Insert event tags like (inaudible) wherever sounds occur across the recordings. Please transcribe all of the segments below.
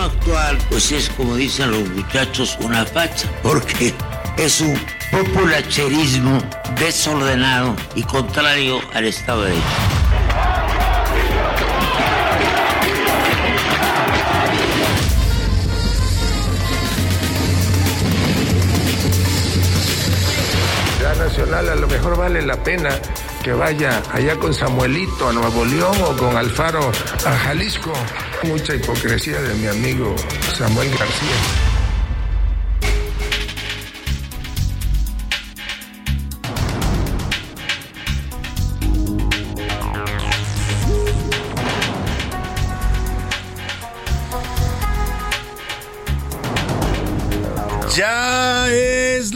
Actual, pues es como dicen los muchachos, una facha, porque es un populacherismo desordenado y contrario al Estado de Derecho. Nacional a lo mejor vale la pena que vaya allá con Samuelito a Nuevo León o con Alfaro a Jalisco. Mucha hipocresía de mi amigo Samuel García.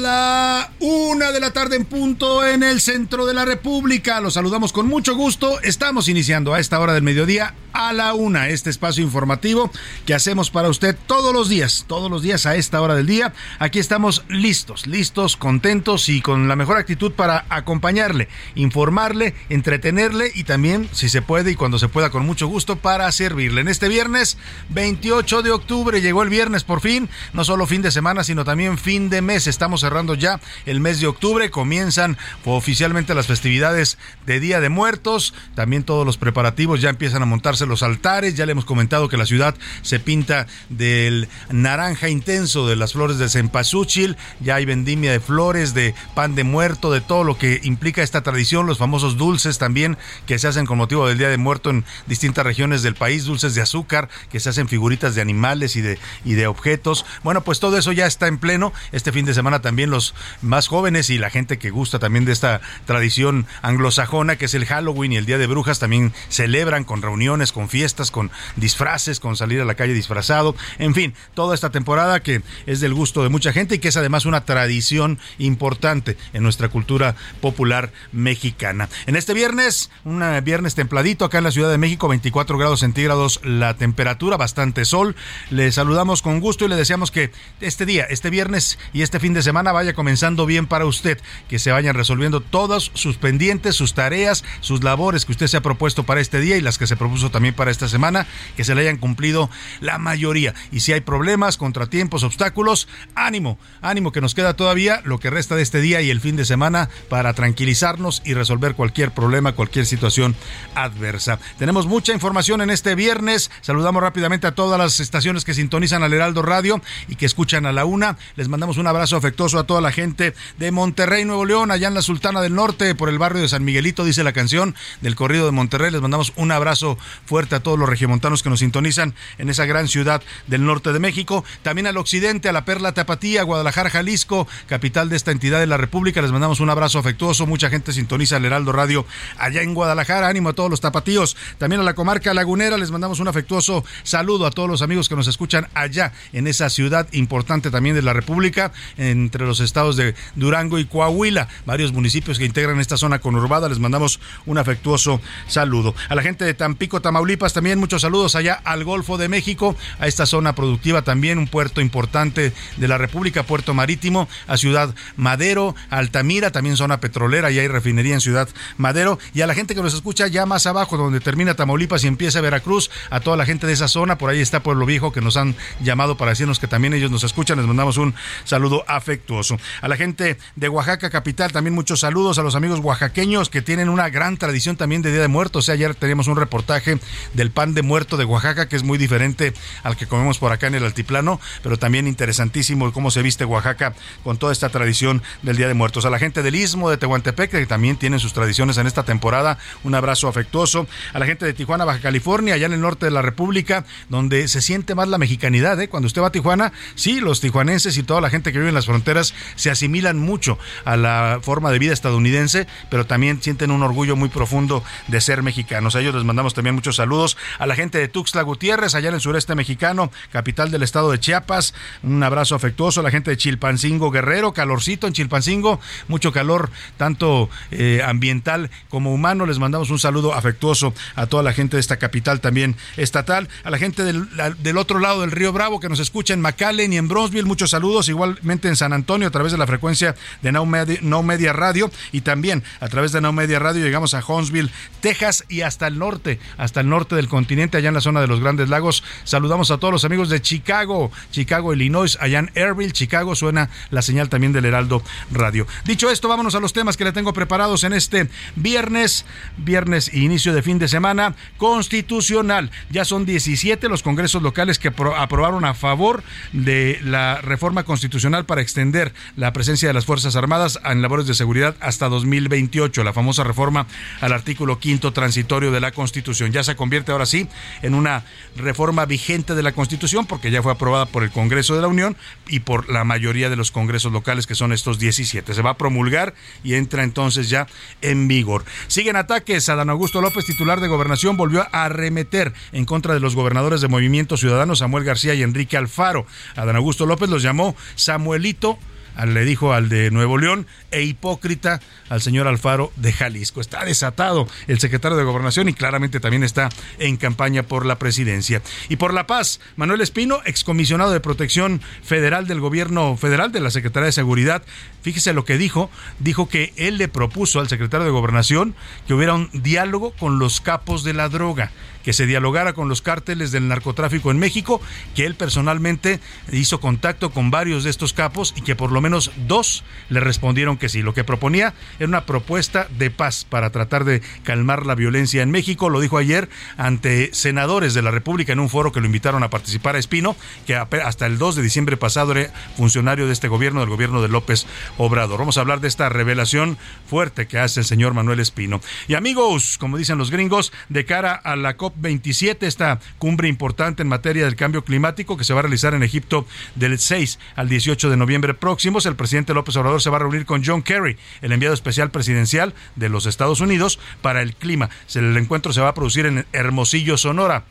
La una de la tarde en punto en el centro de la República. Los saludamos con mucho gusto. Estamos iniciando a esta hora del mediodía a la una este espacio informativo que hacemos para usted todos los días, todos los días a esta hora del día. Aquí estamos listos, listos, contentos y con la mejor actitud para acompañarle, informarle, entretenerle y también, si se puede y cuando se pueda, con mucho gusto para servirle. En este viernes 28 de octubre llegó el viernes por fin, no solo fin de semana, sino también fin de mes. Estamos cerrando ya el mes de octubre, comienzan oficialmente las festividades de Día de Muertos, también todos los preparativos ya empiezan a montarse los altares, ya le hemos comentado que la ciudad se pinta del naranja intenso de las flores de cempasúchil, ya hay vendimia de flores, de pan de muerto, de todo lo que implica esta tradición, los famosos dulces también que se hacen con motivo del Día de Muerto en distintas regiones del país, dulces de azúcar, que se hacen figuritas de animales y de, y de objetos. Bueno, pues todo eso ya está en pleno. Este fin de semana también los más jóvenes y la gente que gusta también de esta tradición anglosajona, que es el Halloween y el Día de Brujas, también celebran con reuniones, con fiestas, con disfraces, con salir a la calle disfrazado. En fin, toda esta temporada que es del gusto de mucha gente y que es además una tradición importante en nuestra cultura popular mexicana. En este viernes, un viernes templadito acá en la Ciudad de México, 24 grados centígrados la temperatura, bastante sol. Le saludamos con gusto y le deseamos que este día, este viernes y este fin de semana vaya comenzando bien para usted, que se vayan resolviendo todos sus pendientes, sus tareas, sus labores que usted se ha propuesto para este día y las que se propuso también para esta semana, que se le hayan cumplido la mayoría. Y si hay problemas, contratiempos, obstáculos, ánimo, ánimo que nos queda todavía lo que resta de este día y el fin de semana para tranquilizarnos y resolver cualquier problema, cualquier situación adversa. Tenemos mucha información en este viernes. Saludamos rápidamente a todas las estaciones que sintonizan al Heraldo Radio y que escuchan a la una. Les mandamos un abrazo afectuoso a toda la gente de Monterrey, Nuevo León, allá en la Sultana del Norte, por el barrio de San Miguelito, dice la canción del corrido de Monterrey. Les mandamos un abrazo fuerte a todos los regiomontanos que nos sintonizan en esa gran ciudad del norte de México. También al occidente, a la Perla Tapatía, Guadalajara, Jalisco, capital de esta entidad de la República. Les mandamos un abrazo afectuoso. Mucha gente sintoniza el Heraldo Radio allá en Guadalajara. Ánimo a todos los tapatíos. También a la comarca lagunera les mandamos un afectuoso saludo a todos los amigos que nos escuchan allá en esa ciudad importante también de la República, entre los estados de Durango y Coahuila, varios municipios que integran esta zona conurbada. Les mandamos un afectuoso saludo. A la gente de Tampico, Tamaulipas, también muchos saludos allá al Golfo de México, a esta zona productiva también, un puerto importante de la República, puerto marítimo, a Ciudad Madero, Altamira, también zona petrolera, y hay refinería en Ciudad Madero, y a la gente que nos escucha ya más abajo, donde termina Tamaulipas y empieza Veracruz, a toda la gente de esa zona, por ahí está Pueblo Viejo, que nos han llamado para decirnos que también ellos nos escuchan, les mandamos un saludo afectuoso. A la gente de Oaxaca capital, también muchos saludos a los amigos oaxaqueños que tienen una gran tradición también de Día de Muertos. Ayer teníamos un reportaje del pan de muerto de Oaxaca, que es muy diferente al que comemos por acá en el altiplano, pero también interesantísimo cómo se viste Oaxaca con toda esta tradición del Día de Muertos. A la gente del Istmo de Tehuantepec, que también tienen sus tradiciones en esta temporada, un abrazo afectuoso. A la gente de Tijuana, Baja California, allá en el norte de la República, donde se siente más la mexicanidad. ¿eh? Cuando usted va a Tijuana, sí, los tijuanenses y toda la gente que vive en las fronteras se asimilan mucho a la forma de vida estadounidense, pero también sienten un orgullo muy profundo de ser mexicanos. A ellos les mandamos también muchos saludos. A la gente de Tuxtla Gutiérrez, allá en el sureste mexicano, capital del estado de Chiapas, un abrazo afectuoso. A la gente de Chilpancingo Guerrero, calorcito en Chilpancingo, mucho calor, tanto eh, ambiental como humano. Les mandamos un saludo afectuoso a toda la gente de esta capital también estatal. A la gente del, del otro lado del río Bravo que nos escucha en McAllen y en Bronzeville, muchos saludos. Igualmente en San Antonio a través de la frecuencia de No Media, no Media Radio y también a través de No Media Radio llegamos a Huntsville, Texas y hasta el norte, hasta el norte del continente, allá en la zona de los Grandes Lagos. Saludamos a todos los amigos de Chicago, Chicago, Illinois, allá en Airville, Chicago, suena la señal también del Heraldo Radio. Dicho esto, vámonos a los temas que le tengo preparados en este viernes, viernes inicio de fin de semana constitucional. Ya son 17 los congresos locales que aprobaron a favor de la reforma constitucional para extender la presencia de las Fuerzas Armadas en labores de seguridad hasta 2028, la famosa reforma al artículo quinto transitorio de la Constitución. Ya se convierte ahora sí en una reforma vigente de la Constitución porque ya fue aprobada por el Congreso de la Unión y por la mayoría de los congresos locales que son estos 17. Se va a promulgar y entra entonces ya en vigor. Siguen ataques. Adán Augusto López, titular de Gobernación, volvió a arremeter en contra de los gobernadores de Movimiento Ciudadano, Samuel García y Enrique Alfaro. Adán Augusto López los llamó Samuelito le dijo al de Nuevo León, e hipócrita al señor Alfaro de Jalisco. Está desatado el secretario de Gobernación y claramente también está en campaña por la presidencia. Y por la paz, Manuel Espino, excomisionado de Protección Federal del Gobierno Federal de la Secretaría de Seguridad, fíjese lo que dijo, dijo que él le propuso al secretario de Gobernación que hubiera un diálogo con los capos de la droga que se dialogara con los cárteles del narcotráfico en México, que él personalmente hizo contacto con varios de estos capos y que por lo menos dos le respondieron que sí. Lo que proponía era una propuesta de paz para tratar de calmar la violencia en México. Lo dijo ayer ante senadores de la República en un foro que lo invitaron a participar a Espino, que hasta el 2 de diciembre pasado era funcionario de este gobierno, del gobierno de López Obrador. Vamos a hablar de esta revelación fuerte que hace el señor Manuel Espino. Y amigos, como dicen los gringos, de cara a la COP 27, esta cumbre importante en materia del cambio climático que se va a realizar en Egipto del 6 al 18 de noviembre próximos. El presidente López Obrador se va a reunir con John Kerry, el enviado especial presidencial de los Estados Unidos para el clima. El encuentro se va a producir en Hermosillo, Sonora.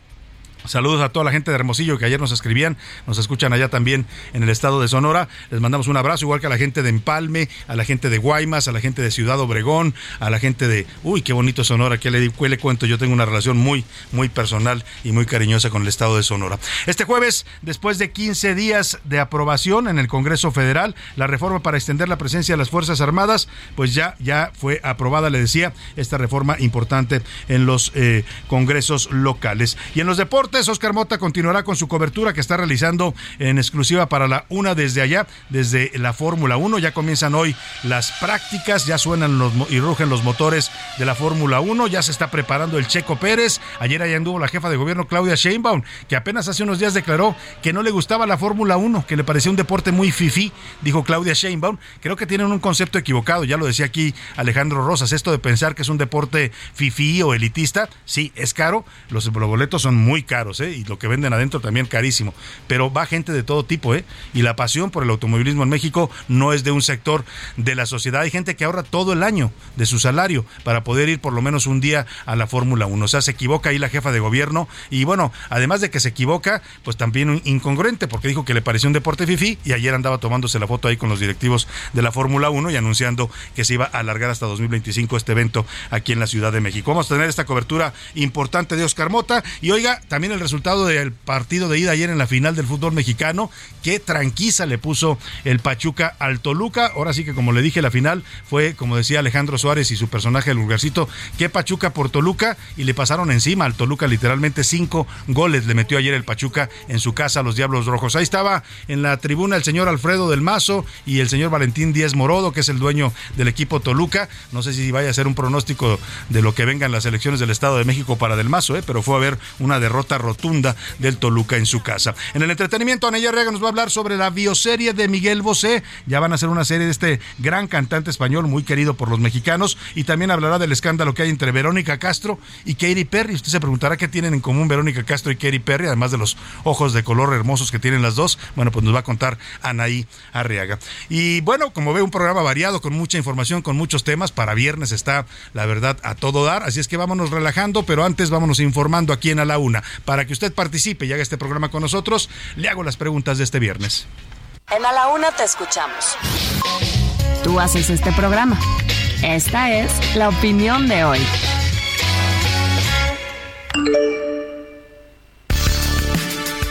Saludos a toda la gente de Hermosillo que ayer nos escribían, nos escuchan allá también en el estado de Sonora. Les mandamos un abrazo, igual que a la gente de Empalme, a la gente de Guaymas, a la gente de Ciudad Obregón, a la gente de, uy, qué bonito Sonora, que le, le cuento, yo tengo una relación muy, muy personal y muy cariñosa con el estado de Sonora. Este jueves, después de 15 días de aprobación en el Congreso Federal, la reforma para extender la presencia de las Fuerzas Armadas, pues ya, ya fue aprobada, le decía, esta reforma importante en los eh, congresos locales. Y en los deportes, Oscar Mota continuará con su cobertura que está realizando en exclusiva para la una desde allá, desde la Fórmula 1. Ya comienzan hoy las prácticas, ya suenan y rugen los motores de la Fórmula 1, ya se está preparando el Checo Pérez. Ayer allá anduvo la jefa de gobierno Claudia Sheinbaum, que apenas hace unos días declaró que no le gustaba la Fórmula 1, que le parecía un deporte muy fifí, dijo Claudia Sheinbaum. Creo que tienen un concepto equivocado, ya lo decía aquí Alejandro Rosas, esto de pensar que es un deporte fifí o elitista, sí, es caro, los boletos son muy caros ¿eh? y lo que venden adentro también carísimo. Pero va gente de todo tipo, ¿eh? Y la pasión por el automovilismo en México no es de un sector de la sociedad. Hay gente que ahorra todo el año de su salario para poder ir por lo menos un día a la Fórmula 1. O sea, se equivoca ahí la jefa de gobierno. Y bueno, además de que se equivoca, pues también incongruente, porque dijo que le pareció un deporte fifi y ayer andaba tomándose la foto ahí con los directivos de la Fórmula 1 y anunciando que se iba a alargar hasta 2025 este evento aquí en la Ciudad de México. Vamos a tener esta cobertura importante de Oscar Mota. Y oiga, también el resultado del partido de ida ayer en la final del fútbol mexicano. Qué tranquiza le puso el Pachuca al Toluca. Ahora sí que como le dije, la final fue, como decía Alejandro Suárez y su personaje el lugarcito, qué Pachuca por Toluca y le pasaron encima al Toluca literalmente cinco goles le metió ayer el Pachuca en su casa a los Diablos Rojos. Ahí estaba en la tribuna el señor Alfredo del Mazo y el señor Valentín Díez Morodo, que es el dueño del equipo Toluca. No sé si vaya a ser un pronóstico de lo que vengan las elecciones del Estado de México para Del Mazo, ¿eh? pero fue a ver una derrota rotunda del Toluca en su casa. En el entretenimiento, Anella Rega nos va a hablar sobre la bioserie de Miguel Bosé. Ya van a hacer una serie de este gran cantante español muy querido por los mexicanos y también hablará del escándalo que hay entre Verónica Castro y Katy Perry. Usted se preguntará qué tienen en común Verónica Castro y Katy Perry, además de los ojos de color hermosos que tienen las dos. Bueno, pues nos va a contar Anaí Arriaga. Y bueno, como ve, un programa variado con mucha información, con muchos temas. Para viernes está, la verdad, a todo dar. Así es que vámonos relajando, pero antes vámonos informando aquí en A la Una. Para que usted participe y haga este programa con nosotros, le hago las preguntas de este viernes. En A la Una te escuchamos. Tú haces este programa. Esta es la opinión de hoy.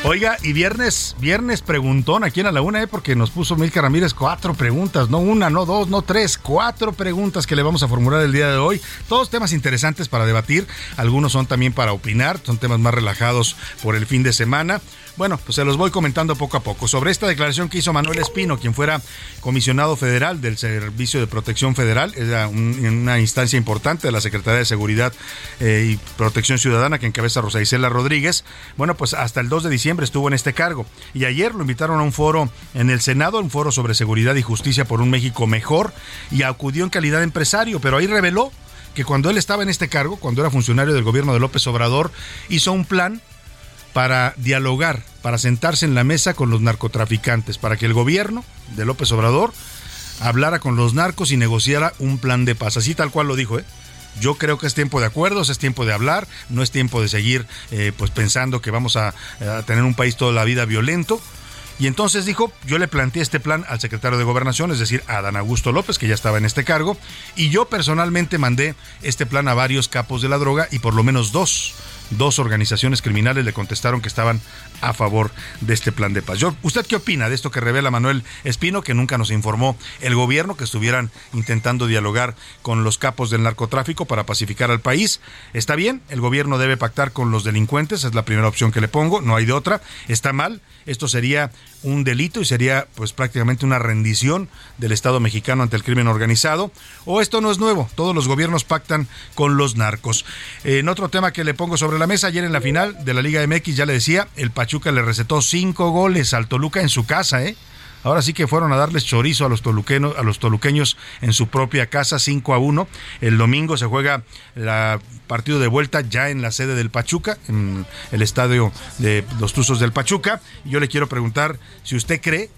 Oiga, y viernes, viernes preguntón aquí en la una, ¿eh? porque nos puso Milka Ramírez cuatro preguntas, no una, no dos, no tres, cuatro preguntas que le vamos a formular el día de hoy. Todos temas interesantes para debatir, algunos son también para opinar, son temas más relajados por el fin de semana. Bueno, pues se los voy comentando poco a poco. Sobre esta declaración que hizo Manuel Espino, quien fuera comisionado federal del Servicio de Protección Federal, era una instancia importante de la Secretaría de Seguridad eh, y Protección Ciudadana que encabeza Rosa Isela Rodríguez. Bueno, pues hasta el 2 de diciembre estuvo en este cargo. Y ayer lo invitaron a un foro en el Senado, un foro sobre seguridad y justicia por un México mejor, y acudió en calidad de empresario, pero ahí reveló que cuando él estaba en este cargo, cuando era funcionario del gobierno de López Obrador, hizo un plan para dialogar, para sentarse en la mesa con los narcotraficantes, para que el gobierno de López Obrador hablara con los narcos y negociara un plan de paz. Así tal cual lo dijo, ¿eh? Yo creo que es tiempo de acuerdos, es tiempo de hablar, no es tiempo de seguir eh, pues pensando que vamos a, a, tener un país toda la vida violento. Y entonces dijo, yo le planteé este plan al secretario de Gobernación, es decir, a Dan Augusto López, que ya estaba en este cargo, y yo personalmente mandé este plan a varios capos de la droga y por lo menos dos dos organizaciones criminales le contestaron que estaban a favor de este plan de paz. ¿Usted qué opina de esto que revela Manuel Espino, que nunca nos informó el gobierno que estuvieran intentando dialogar con los capos del narcotráfico para pacificar al país? ¿Está bien? El gobierno debe pactar con los delincuentes, es la primera opción que le pongo, no hay de otra. ¿Está mal? Esto sería un delito y sería pues prácticamente una rendición del Estado mexicano ante el crimen organizado. O esto no es nuevo, todos los gobiernos pactan con los narcos. En otro tema que le pongo sobre la mesa, ayer en la final de la Liga MX, ya le decía, el Pachuca le recetó cinco goles al Toluca en su casa, ¿eh? Ahora sí que fueron a darles chorizo a los toluqueños, a los toluqueños en su propia casa, 5 a 1. El domingo se juega el partido de vuelta ya en la sede del Pachuca, en el estadio de los Tuzos del Pachuca. Y yo le quiero preguntar si usted cree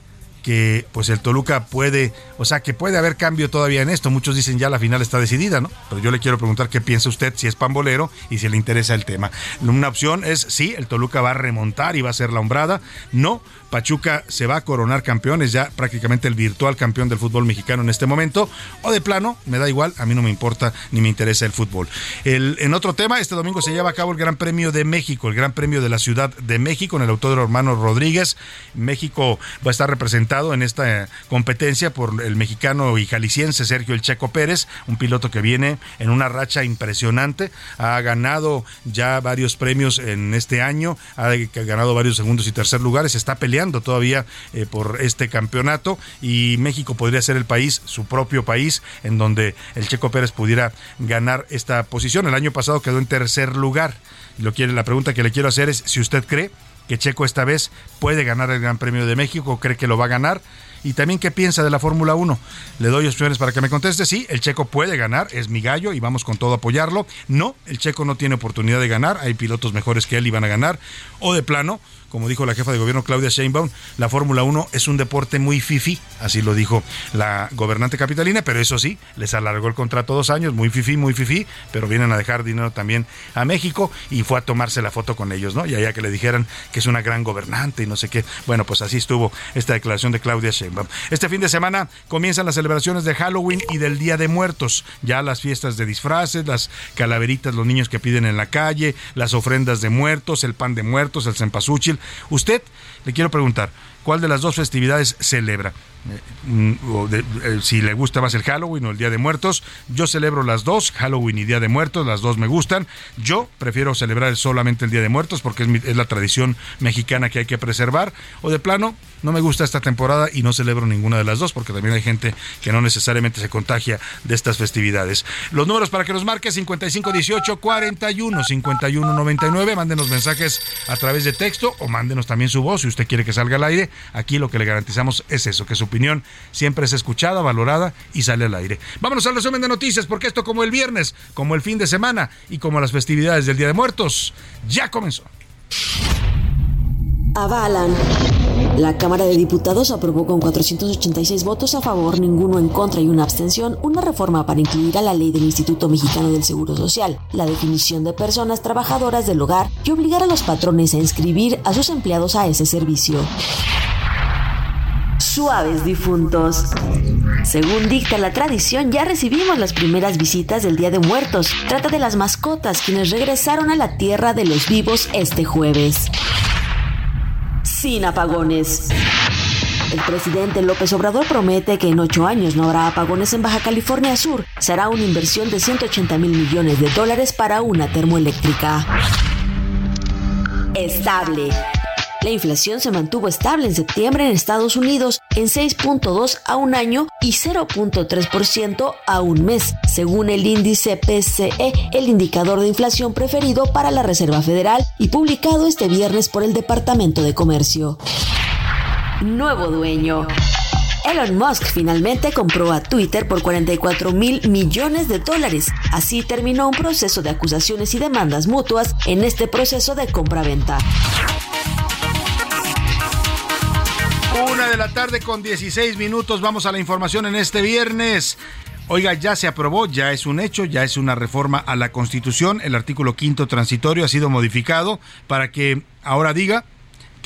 que pues el Toluca puede, o sea, que puede haber cambio todavía en esto. Muchos dicen ya la final está decidida, ¿no? Pero yo le quiero preguntar qué piensa usted si es pambolero y si le interesa el tema. Una opción es sí, el Toluca va a remontar y va a ser la hombrada. No, Pachuca se va a coronar campeón, es ya prácticamente el virtual campeón del fútbol mexicano en este momento, o de plano, me da igual, a mí no me importa ni me interesa el fútbol. El, en otro tema, este domingo se lleva a cabo el Gran Premio de México, el Gran Premio de la Ciudad de México en el Autódromo Hermano Rodríguez. México va a estar representado en esta competencia por el mexicano y jalisciense Sergio El Checo Pérez, un piloto que viene en una racha impresionante, ha ganado ya varios premios en este año, ha ganado varios segundos y tercer lugares, está peleando todavía eh, por este campeonato y México podría ser el país, su propio país, en donde el Checo Pérez pudiera ganar esta posición. El año pasado quedó en tercer lugar. Lo quiere, la pregunta que le quiero hacer es si usted cree que Checo esta vez puede ganar el Gran Premio de México, cree que lo va a ganar y también qué piensa de la Fórmula 1. Le doy opciones para que me conteste. Sí, el checo puede ganar, es mi gallo y vamos con todo a apoyarlo. No, el checo no tiene oportunidad de ganar, hay pilotos mejores que él y van a ganar. O de plano, como dijo la jefa de gobierno Claudia Sheinbaum, la Fórmula 1 es un deporte muy fifi, así lo dijo la gobernante capitalina, pero eso sí, les alargó el contrato dos años, muy fifi, muy fifi, pero vienen a dejar dinero también a México y fue a tomarse la foto con ellos, ¿no? Y allá que le dijeran que es una gran gobernante y no sé qué. Bueno, pues así estuvo esta declaración de Claudia Sheinbaum. Este fin de semana comienzan las celebraciones de Halloween y del Día de Muertos. Ya las fiestas de disfraces, las calaveritas, los niños que piden en la calle, las ofrendas de muertos, el pan de muertos, el cempasúchil. Usted, le quiero preguntar, ¿cuál de las dos festividades celebra? Mm, eh, si le gusta más el Halloween o el Día de Muertos. Yo celebro las dos, Halloween y Día de Muertos, las dos me gustan. Yo prefiero celebrar solamente el Día de Muertos porque es, la tradición mexicana que hay que preservar. O de plano, no me gusta esta temporada y no celebro ninguna de las dos porque también hay gente que no necesariamente se contagia de estas festividades. Los números para que nos marque 5518 41 51 99. Mándenos mensajes a través de texto o mándenos también su voz si usted quiere que salga al aire. Aquí lo que le garantizamos es eso, que su opinión siempre es escuchada, valorada y sale al aire. Vámonos al resumen de noticias porque esto como el viernes, como el fin de semana y como las festividades del Día de Muertos, ya comenzó. Avalan. La Cámara de Diputados aprobó con 486 votos a favor, ninguno en contra y una abstención una reforma para incluir a la ley del Instituto Mexicano del Seguro Social la definición de personas trabajadoras del hogar y obligar a los patrones a inscribir a sus empleados a ese servicio suaves difuntos. Según dicta la tradición, ya recibimos las primeras visitas del Día de Muertos. Trata de las mascotas quienes regresaron a la tierra de los vivos este jueves. Sin apagones. El presidente López Obrador promete que en ocho años no habrá apagones en Baja California Sur. Será una inversión de 180 mil millones de dólares para una termoeléctrica. Estable. La inflación se mantuvo estable en septiembre en Estados Unidos en 6.2 a un año y 0.3% a un mes, según el índice PCE, el indicador de inflación preferido para la Reserva Federal y publicado este viernes por el Departamento de Comercio. Nuevo dueño. Elon Musk finalmente compró a Twitter por 44 mil millones de dólares. Así terminó un proceso de acusaciones y demandas mutuas en este proceso de compra-venta. Una de la tarde con 16 minutos. Vamos a la información en este viernes. Oiga, ya se aprobó, ya es un hecho, ya es una reforma a la Constitución. El artículo quinto transitorio ha sido modificado para que ahora diga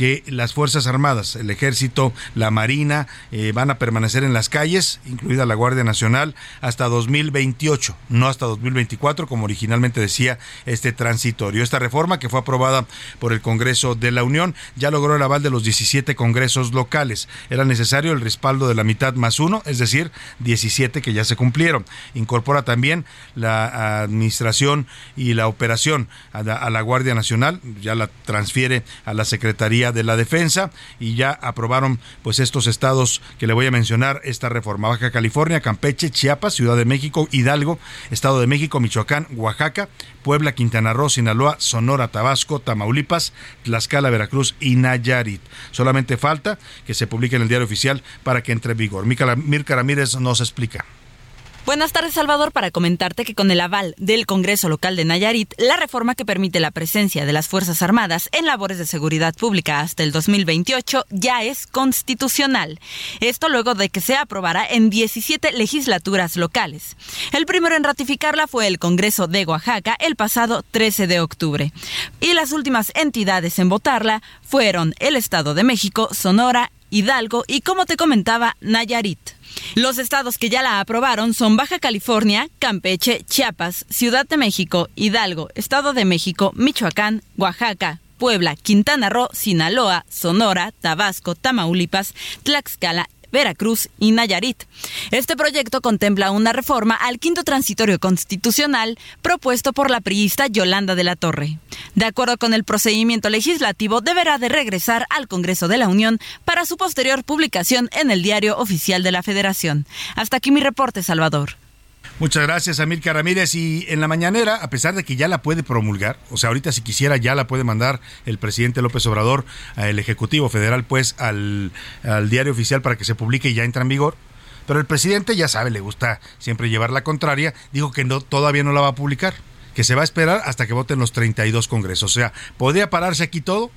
que las Fuerzas Armadas, el Ejército, la Marina, eh, van a permanecer en las calles, incluida la Guardia Nacional, hasta 2028, no hasta 2024, como originalmente decía este transitorio. Esta reforma, que fue aprobada por el Congreso de la Unión, ya logró el aval de los 17 congresos locales. Era necesario el respaldo de la mitad más uno, es decir, 17 que ya se cumplieron. Incorpora también la administración y la operación a la, a la Guardia Nacional, ya la transfiere a la Secretaría de la Defensa y ya aprobaron pues estos estados que le voy a mencionar esta reforma. Baja California, Campeche, Chiapas, Ciudad de México, Hidalgo, Estado de México, Michoacán, Oaxaca, Puebla, Quintana Roo, Sinaloa, Sonora, Tabasco, Tamaulipas, Tlaxcala, Veracruz y Nayarit. Solamente falta que se publique en el diario oficial para que entre en vigor. Mirka Ramírez nos explica. Buenas tardes, Salvador, para comentarte que con el aval del Congreso Local de Nayarit, la reforma que permite la presencia de las Fuerzas Armadas en labores de seguridad pública hasta el 2028 ya es constitucional. Esto luego de que se aprobara en 17 legislaturas locales. El primero en ratificarla fue el Congreso de Oaxaca el pasado 13 de octubre. Y las últimas entidades en votarla fueron el Estado de México, Sonora, Hidalgo y, como te comentaba, Nayarit. Los estados que ya la aprobaron son Baja California, Campeche, Chiapas, Ciudad de México, Hidalgo, Estado de México, Michoacán, Oaxaca, Puebla, Quintana Roo, Sinaloa, Sonora, Tabasco, Tamaulipas, Tlaxcala Veracruz y Nayarit. Este proyecto contempla una reforma al quinto transitorio constitucional propuesto por la priista Yolanda de la Torre. De acuerdo con el procedimiento legislativo, deberá de regresar al Congreso de la Unión para su posterior publicación en el Diario Oficial de la Federación. Hasta aquí mi reporte, Salvador. Muchas gracias, Amilcar Ramírez. Y en la mañanera, a pesar de que ya la puede promulgar, o sea, ahorita si quisiera ya la puede mandar el presidente López Obrador, el Ejecutivo Federal, pues al, diario oficial para que se publique y ya entra en vigor. Pero el presidente ya sabe, le gusta siempre llevar la contraria, dijo que no, todavía no la va a publicar, que se va a esperar hasta que voten los 32 congresos. O sea, podría pararse aquí todo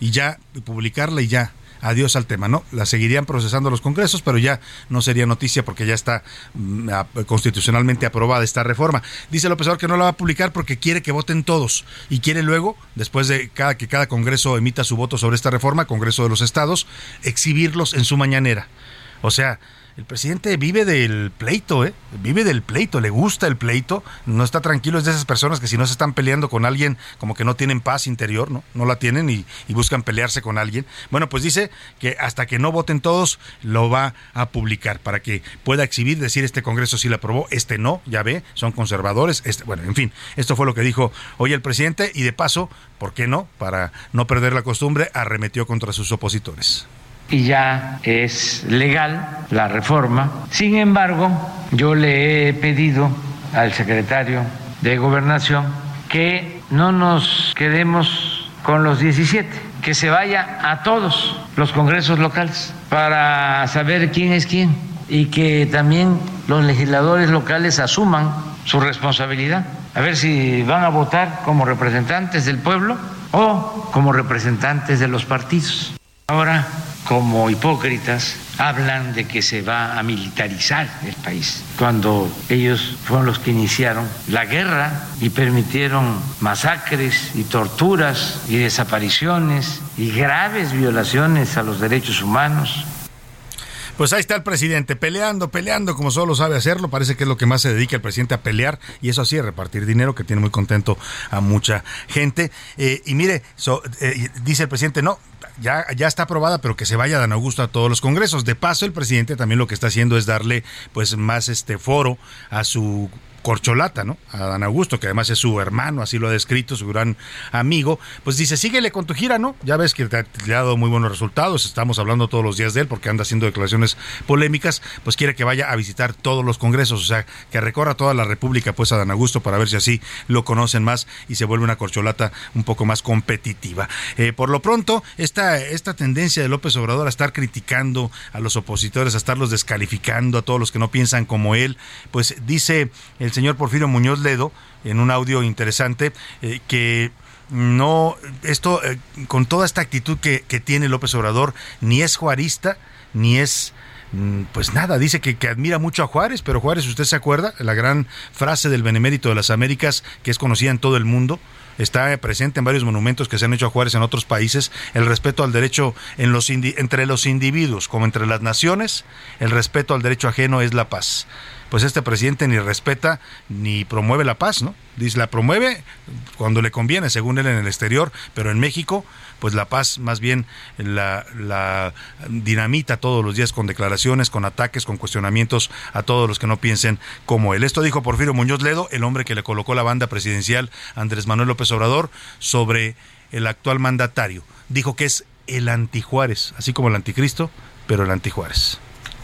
y ya publicarla y ya adiós al tema, ¿no? La seguirían procesando los congresos, pero ya no sería noticia porque ya está mm, constitucionalmente aprobada esta reforma. Dice López Obrador que no la va a publicar porque quiere que voten todos y quiere luego, después de cada, que cada congreso emita su voto sobre esta reforma, Congreso de los Estados, exhibirlos en su mañanera. O sea, el presidente vive del pleito, ¿eh? Vive del pleito, le gusta el pleito, no está tranquilo, es de esas personas que si no se están peleando con alguien, como que no tienen paz interior, ¿no? No la tienen y, buscan pelearse con alguien. Bueno, pues dice que hasta que no voten todos, lo va a publicar para que pueda exhibir, decir este Congreso sí lo aprobó, este no, ya ve, son conservadores, este, bueno, en fin, esto fue lo que dijo hoy el presidente y de paso, ¿por qué no? Para no perder la costumbre, arremetió contra sus opositores y ya es legal la reforma. Sin embargo, yo le he pedido al secretario de Gobernación que no nos quedemos con los 17, que se vaya a todos los congresos locales para saber quién es quién y que también los legisladores locales asuman su responsabilidad. A ver si van a votar como representantes del pueblo o como representantes de los partidos. Ahora como hipócritas hablan de que se va a militarizar el país, cuando ellos fueron los que iniciaron la guerra y permitieron masacres y torturas y desapariciones y graves violaciones a los derechos humanos. Pues ahí está el presidente peleando, peleando como solo sabe hacerlo. Parece que es lo que más se dedica el presidente a pelear y eso así, a repartir dinero que tiene muy contento a mucha gente. Eh, y mire, eh, dice el presidente, no, ya, ya está aprobada, pero que se vaya Dan Augusto a todos los congresos. De paso, el presidente también lo que está haciendo es darle pues más este foro a su corcholata, ¿no? A Dan Augusto, que además es su hermano, así lo ha descrito, su gran amigo, pues dice, síguele con tu gira, ¿no? Ya ves que te ha, dado muy buenos resultados, estamos hablando todos los días de él porque anda haciendo declaraciones polémicas, pues quiere que vaya a visitar todos los congresos, o sea, que recorra toda la República, pues a Dan Augusto, para ver si así lo conocen más y se vuelve una corcholata un poco más competitiva. Eh, por lo pronto, esta, esta tendencia de López Obrador a estar criticando a los opositores, a estarlos descalificando, a todos los que no piensan como él, pues dice el señor Porfirio Muñoz Ledo en un audio interesante eh, que no, esto, eh, con toda esta actitud que, tiene López Obrador, ni es juarista, ni es mm, pues nada, dice que, que, admira mucho a Juárez, pero Juárez, ¿usted se acuerda? La gran frase del Benemérito de las Américas, que es conocida en todo el mundo, está presente en varios monumentos que se han hecho a Juárez en otros países, el respeto al derecho en los entre los individuos como entre las naciones, el respeto al derecho ajeno es la paz pues este presidente ni respeta ni promueve la paz, ¿no? Dice, la promueve cuando le conviene, según él en el exterior, pero en México, pues la paz más bien la, dinamita todos los días con declaraciones, con ataques, con cuestionamientos a todos los que no piensen como él. Esto dijo Porfirio Muñoz Ledo, el hombre que le colocó la banda presidencial Andrés Manuel López Obrador sobre el actual mandatario. Dijo que es el antijuárez, así como el anticristo, pero el antijuárez.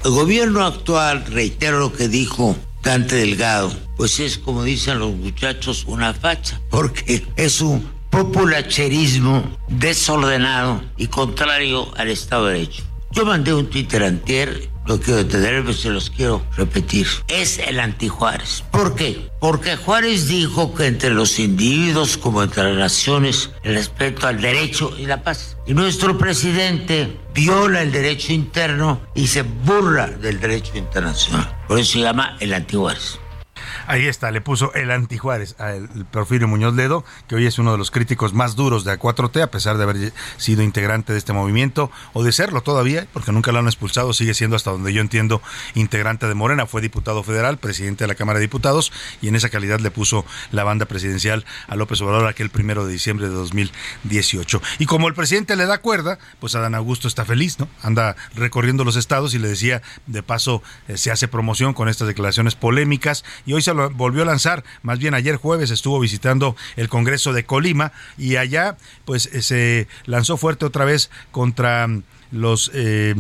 El gobierno actual, reitero lo que dijo Dante Delgado, pues es como dicen los muchachos, una facha, porque es un populacherismo desordenado y contrario al Estado de Derecho. Yo mandé un Twitter antier lo quiero detener, pero se los quiero repetir. Es el anti-Juárez. ¿Por qué? Porque Juárez dijo que entre los individuos como entre las naciones el respeto al derecho y la paz. Y nuestro presidente viola el derecho interno y se burla del derecho internacional. Por eso se llama el anti-Juárez. Ahí está, le puso el anti-Juárez al Porfirio Muñoz Ledo, que hoy es uno de los críticos más duros de A4T, a pesar de haber sido integrante de este movimiento, o de serlo todavía, porque nunca lo han expulsado, sigue siendo hasta donde yo entiendo integrante de Morena, fue diputado federal, presidente de la Cámara de Diputados, y en esa calidad le puso la banda presidencial a López Obrador aquel primero de diciembre de 2018. Y como el presidente le da cuerda, pues Adán Augusto está feliz, ¿no? Anda recorriendo los estados y le decía, de paso, eh, se hace promoción con estas declaraciones polémicas, y hoy se volvió a lanzar, más bien ayer jueves estuvo visitando el Congreso de Colima y allá pues eh, se lanzó fuerte otra vez contra los eh,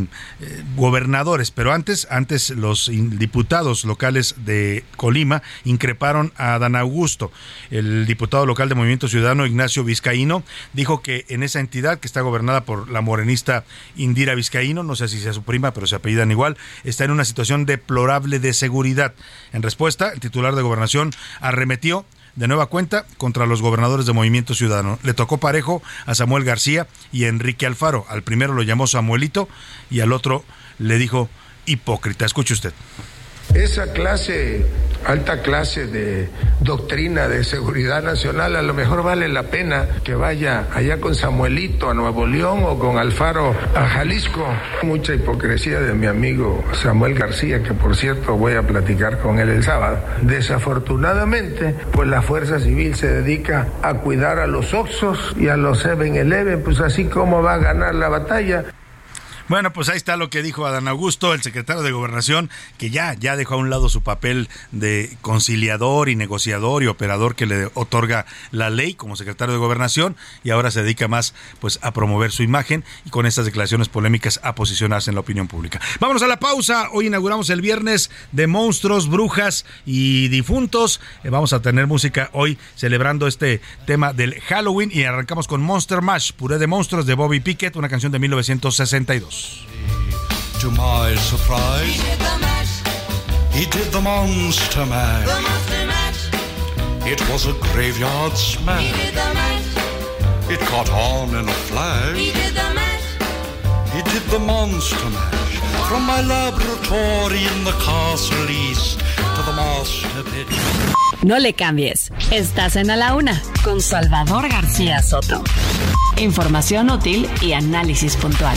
gobernadores, pero antes, antes los diputados locales de Colima increparon a Dan Augusto. El diputado local de Movimiento Ciudadano, Ignacio Vizcaíno, dijo que en esa entidad que está gobernada por la morenista Indira Vizcaíno, no sé si sea su prima, pero se apellidan igual, está en una situación deplorable de seguridad. En respuesta, el titular de gobernación arremetió de nueva cuenta contra los gobernadores de Movimiento Ciudadano. Le tocó parejo a Samuel García y a Enrique Alfaro. Al primero lo llamó Samuelito y al otro le dijo hipócrita. Escuche usted. Esa clase, alta clase de doctrina de seguridad nacional, a lo mejor vale la pena que vaya allá con Samuelito a Nuevo León o con Alfaro a Jalisco. Mucha hipocresía de mi amigo Samuel García, que por cierto voy a platicar con él el sábado. Desafortunadamente, pues la Fuerza Civil se dedica a cuidar a los Oxos y a los 7-Eleven, pues así como va a ganar la batalla. Bueno, pues ahí está lo que dijo Adán Augusto, el secretario de Gobernación, que ya, ya dejó a un lado su papel de conciliador y negociador y operador que le otorga la ley como secretario de Gobernación y ahora se dedica más pues a promover su imagen y con estas declaraciones polémicas a posicionarse en la opinión pública. Vámonos a la pausa. Hoy inauguramos el viernes de monstruos, brujas y difuntos. Eh, vamos a tener música hoy celebrando este tema del Halloween y arrancamos con Monster Mash, puré de monstruos de Bobby Pickett, una canción de 1962. To my surprise, he did the mash. He did the monster mash. The monster mash. It was a graveyard smash. He did the mash. It caught on in a flash. He did the mash. He did the monster mash. From my laboratory in the castle east to the master pit. No le cambies. Estás en A la Una con Salvador García Soto. Información útil y análisis puntual.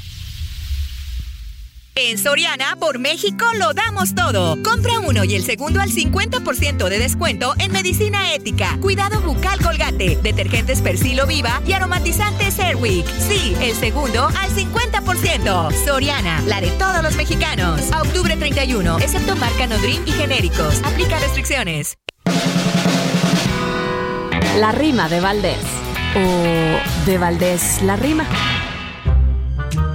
En Soriana, por México, lo damos todo. Compra uno y el segundo al 50% de descuento en medicina ética, cuidado bucal colgate, detergentes Persilo Viva y aromatizantes Airwick. Sí, el segundo al 50%. Soriana, la de todos los mexicanos. A octubre 31, excepto marca Nodrim y genéricos. Aplica restricciones. La rima de Valdés. O de Valdés la rima.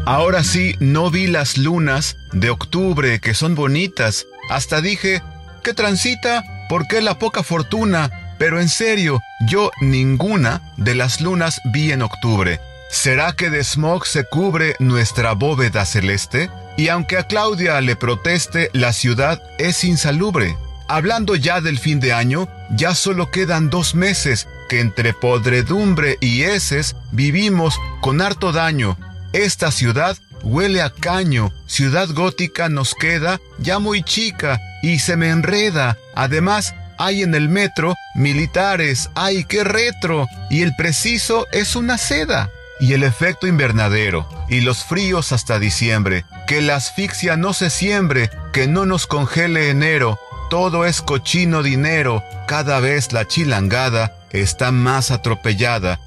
Ahora sí, no vi las lunas de octubre que son bonitas. Hasta dije, ¿qué transita? ¿Por qué la poca fortuna? Pero en serio, yo ninguna de las lunas vi en octubre. ¿Será que de smog se cubre nuestra bóveda celeste? Y aunque a Claudia le proteste, la ciudad es insalubre. Hablando ya del fin de año, ya solo quedan dos meses que entre podredumbre y heces vivimos con harto daño. Esta ciudad huele a caño, ciudad gótica nos queda ya muy chica y se me enreda. Además, hay en el metro militares, ay, qué retro, y el preciso es una seda. Y el efecto invernadero, y los fríos hasta diciembre, que la asfixia no se siembre, que no nos congele enero, todo es cochino dinero, cada vez la chilangada está más atropellada,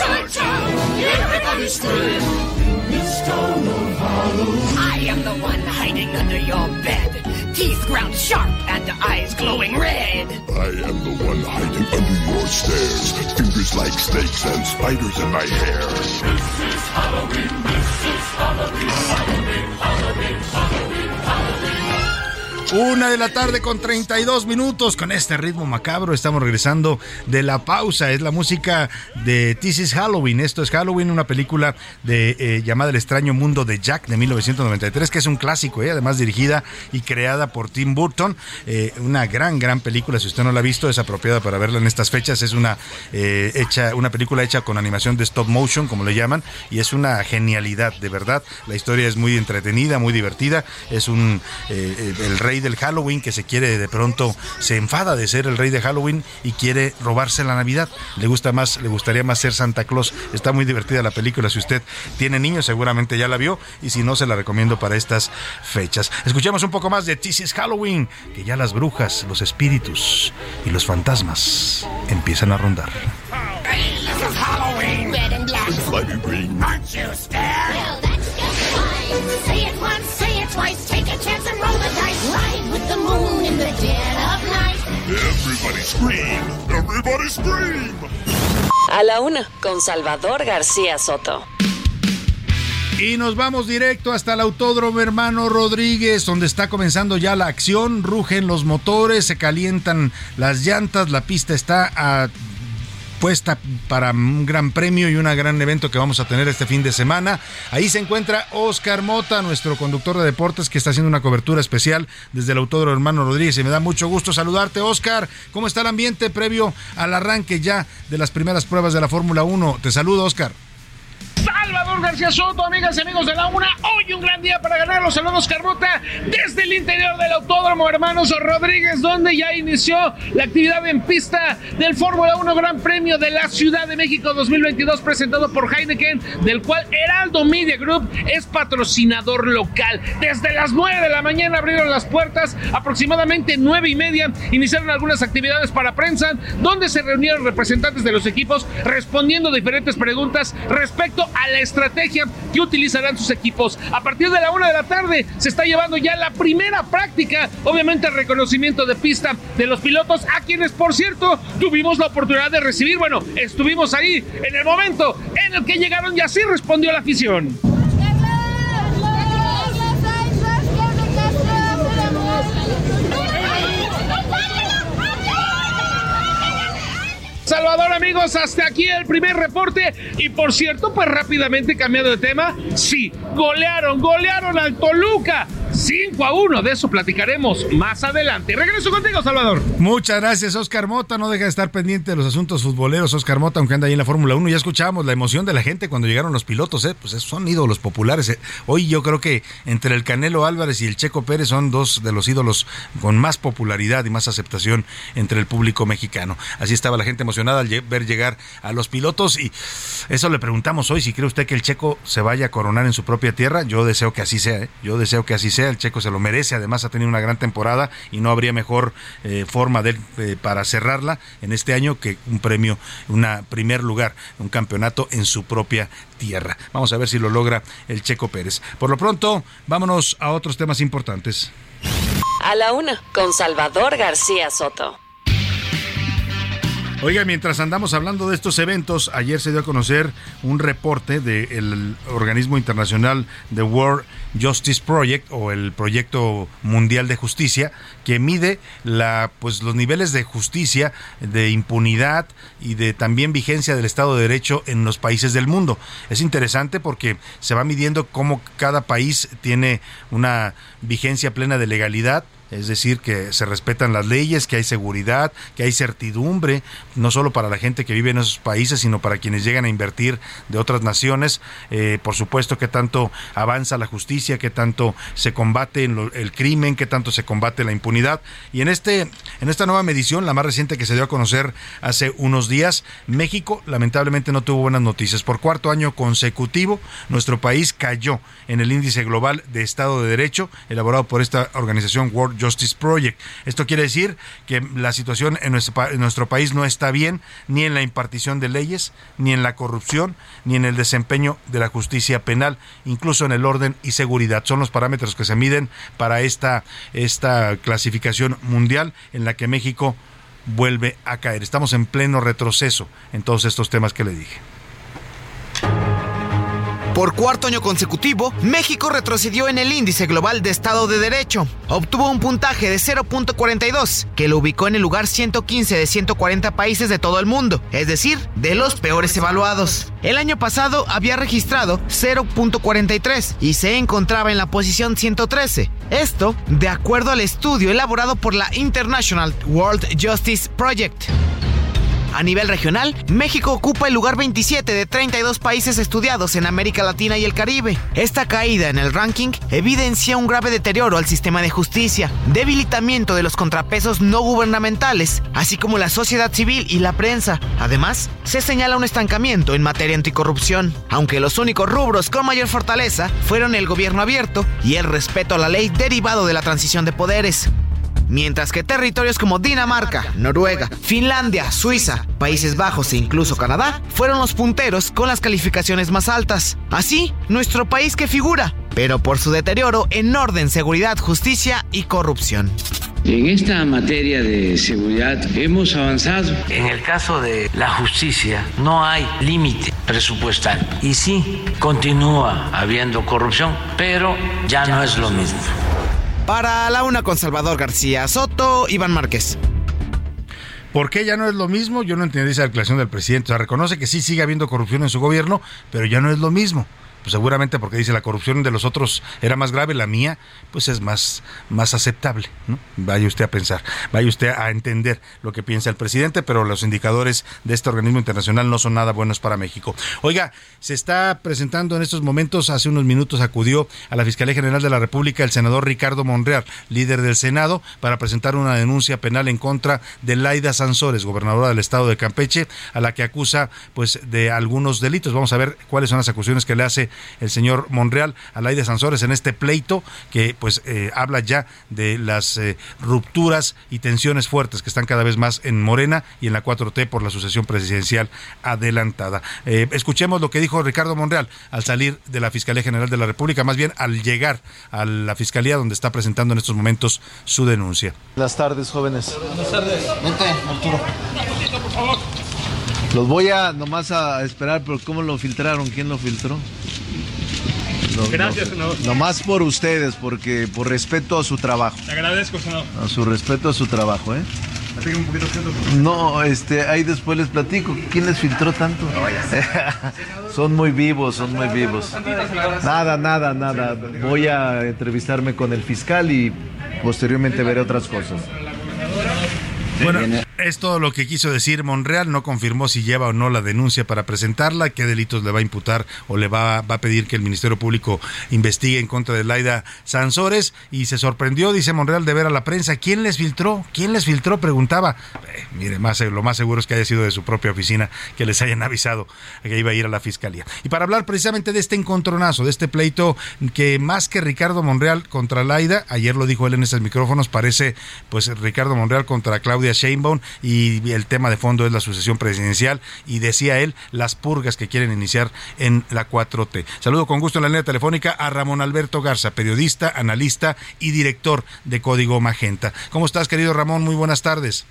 fright. It's everybody scream. This town of Halloween. I am the one hiding under your bed. Teeth ground sharp and eyes glowing red. I am the one hiding under your stairs. Fingers like snakes and spiders in my hair. This is Halloween, this is Halloween, Halloween, Halloween, Halloween, Halloween. Una de la tarde con 32 minutos. Con este ritmo macabro estamos regresando de la pausa. Es la música de This is Halloween. Esto es Halloween, una película de, eh, llamada El extraño mundo de Jack de 1993, que es un clásico, eh, además dirigida y creada por Tim Burton. Eh, una gran, gran película. Si usted no la ha visto, es apropiada para verla en estas fechas. Es una, eh, hecha, una película hecha con animación de stop motion, como le llaman, y es una genialidad, de verdad. La historia es muy entretenida, muy divertida. Es un el rey del Halloween que se quiere de pronto se enfada de ser el rey de Halloween y quiere robarse la Navidad. Le gusta más, le gustaría más ser Santa Claus. Está muy divertida la película. Si usted tiene niños, seguramente ya la vio y si no, se la recomiendo para estas fechas. Escuchemos un poco más de This is Halloween, que ya las brujas, los espíritus y los fantasmas empiezan a rondar. Say it once, say it twice. Take a chance moon in the dead of night. Everybody scream. Everybody scream. A la una, con Salvador García Soto. Y nos vamos directo hasta el Autódromo Hermano Rodríguez, donde está comenzando ya la acción, rugen los motores, se calientan las llantas, la pista está a puesta para un gran premio y un gran evento que vamos a tener este fin de semana. Ahí se encuentra Oscar Mota, nuestro conductor de deportes, que está haciendo una cobertura especial desde el Autódromo Hermano Rodríguez. Y me da mucho gusto saludarte, Oscar. ¿Cómo está el ambiente previo al arranque ya de las primeras pruebas de la Fórmula 1? Te saludo, Oscar. Salvador García Soto, amigas y amigos de la UNA. Hoy un gran día para ganar los saludos Carmota desde el interior del Autódromo Hermanos Rodríguez, donde ya inició la actividad en pista del Fórmula 1 Gran Premio de la Ciudad de México 2022, presentado por Heineken, del cual Heraldo Media Group es patrocinador local. Desde las 9 de la mañana abrieron las puertas, aproximadamente 9 y media iniciaron algunas actividades para prensa, donde se reunieron representantes de los equipos respondiendo diferentes preguntas respecto a la estrategia que utilizarán sus equipos. A partir de la una de la tarde se está llevando ya la primera práctica, obviamente el reconocimiento de pista de los pilotos, a quienes por cierto tuvimos la oportunidad de recibir. Bueno, estuvimos ahí en el momento en el que llegaron y así respondió la afición. Salvador, amigos, hasta aquí el primer reporte. Y por cierto, pues rápidamente cambiando de tema, sí, golearon, golearon al Toluca. 5 a 1, de eso platicaremos más adelante. Regreso contigo, Salvador. Muchas gracias, Oscar Mota. No deja de estar pendiente de los asuntos futboleros, Oscar Mota, aunque anda ahí en la Fórmula 1. Ya escuchábamos la emoción de la gente cuando llegaron los pilotos, ¿eh? Pues son ídolos populares. ¿eh? Hoy yo creo que entre el Canelo Álvarez y el Checo Pérez son dos de los ídolos con más popularidad y más aceptación entre el público mexicano. Así estaba la gente emocionada al ver llegar a los pilotos y eso le preguntamos hoy si cree usted que el Checo se vaya a coronar en su propia tierra. Yo deseo que así sea, ¿eh? yo deseo que así sea. El Checo se lo merece, además ha tenido una gran temporada y no habría mejor eh, forma de eh, para cerrarla en este año que un premio, un primer lugar, un campeonato en su propia tierra. Vamos a ver si lo logra el Checo Pérez. Por lo pronto, vámonos a otros temas importantes. A la una, con Salvador García Soto. Oiga, mientras andamos hablando de estos eventos, ayer se dio a conocer un reporte del organismo internacional The World Justice Project o el Proyecto Mundial de Justicia que mide la pues los niveles de justicia, de impunidad y de también vigencia del Estado de Derecho en los países del mundo. Es interesante porque se va midiendo cómo cada país tiene una vigencia plena de legalidad es decir, que se respetan las leyes, que hay seguridad, que hay certidumbre, no solo para la gente que vive en esos países, sino para quienes llegan a invertir de otras naciones. Eh, por supuesto que tanto avanza la justicia, que tanto se combate el crimen, que tanto se combate la impunidad. Y en, este, en esta nueva medición, la más reciente que se dio a conocer hace unos días, México lamentablemente no tuvo buenas noticias. Por cuarto año consecutivo, nuestro país cayó en el índice global de Estado de Derecho, elaborado por esta organización World Justice Project. Esto quiere decir que la situación en nuestro, país no está bien ni en la impartición de leyes, ni en la corrupción, ni en el desempeño de la justicia penal, incluso en el orden y seguridad. Son los parámetros que se miden para esta, esta clasificación mundial en la que México vuelve a caer. Estamos en pleno retroceso en todos estos temas que le dije. Por cuarto año consecutivo, México retrocedió en el índice global de Estado de Derecho. Obtuvo un puntaje de 0.42, que lo ubicó en el lugar 115 de 140 países de todo el mundo, es decir, de los peores evaluados. El año pasado había registrado 0.43 y se encontraba en la posición 113. Esto, de acuerdo al estudio elaborado por la International World Justice Project. A nivel regional, México ocupa el lugar 27 de 32 países estudiados en América Latina y el Caribe. Esta caída en el ranking evidencia un grave deterioro al sistema de justicia, debilitamiento de los contrapesos no gubernamentales, así como la sociedad civil y la prensa. Además, se señala un estancamiento en materia anticorrupción, aunque los únicos rubros con mayor fortaleza fueron el gobierno abierto y el respeto a la ley derivado de la transición de poderes. Mientras que territorios como Dinamarca, Noruega, Finlandia, Suiza, Países Bajos e incluso Canadá fueron los punteros con las calificaciones más altas. Así, nuestro país que figura, pero por su deterioro en orden, seguridad, justicia y corrupción. En esta materia de seguridad hemos avanzado. En el caso de la justicia no hay límite presupuestal y sí continúa habiendo corrupción, pero ya no es lo mismo. Para la una con Salvador García Soto, Iván Márquez. ¿Por qué ya no es lo mismo? Yo no entendí esa declaración del presidente. O sea, reconoce que sí sigue habiendo corrupción en su gobierno, pero ya no es lo mismo pues seguramente porque dice la corrupción de los otros era más grave, la mía pues es más, más aceptable. ¿no? Vaya usted a pensar, vaya usted a entender lo que piensa el presidente, pero los indicadores de este organismo internacional no son nada buenos para México. Oiga, se está presentando en estos momentos, hace unos minutos acudió a la Fiscalía General de la República el senador Ricardo Monreal, líder del Senado, para presentar una denuncia penal en contra de Laida Sansores, gobernadora del estado de Campeche, a la que acusa pues de algunos delitos. Vamos a ver cuáles son las acusaciones que le hace el señor Monreal a de Sansores en este pleito que pues eh, habla ya de las eh, rupturas y tensiones fuertes que están cada vez más en Morena y en la 4T por la sucesión presidencial adelantada. Eh, escuchemos lo que dijo Ricardo Monreal al salir de la Fiscalía General de la República, más bien al llegar a la Fiscalía donde está presentando en estos momentos su denuncia. Buenas tardes, jóvenes. Buenas tardes. Vente, Arturo. Los voy a nomás a esperar, pero ¿cómo lo filtraron? ¿Quién lo filtró? Gracias, senador. Nomás por ustedes, porque por respeto a su trabajo. Te agradezco, senador. A su respeto a su trabajo, ¿eh? Un poquito no, este, ahí después les platico. ¿Quién les filtró tanto? (laughs) son muy vivos, son muy vivos. Nada, nada, nada. Voy a entrevistarme con el fiscal y posteriormente veré otras cosas. Bueno, es todo lo que quiso decir Monreal. No confirmó si lleva o no la denuncia para presentarla, qué delitos le va a imputar o le va, va a pedir que el Ministerio Público investigue en contra de Laida Sansores. Y se sorprendió, dice Monreal, de ver a la prensa. ¿Quién les filtró? ¿Quién les filtró? Preguntaba. Eh, mire, más, lo más seguro es que haya sido de su propia oficina que les hayan avisado que iba a ir a la fiscalía. Y para hablar precisamente de este encontronazo, de este pleito que más que Ricardo Monreal contra Laida, ayer lo dijo él en estos micrófonos, parece pues Ricardo Monreal contra Claudia Sheinbaum y el tema de fondo es la sucesión presidencial y decía él las purgas que quieren iniciar en la 4T. Saludo con gusto en la línea telefónica a Ramón Alberto Garza, periodista, analista y director de Código Magenta. ¿Cómo estás, querido Ramón? Muy buenas tardes.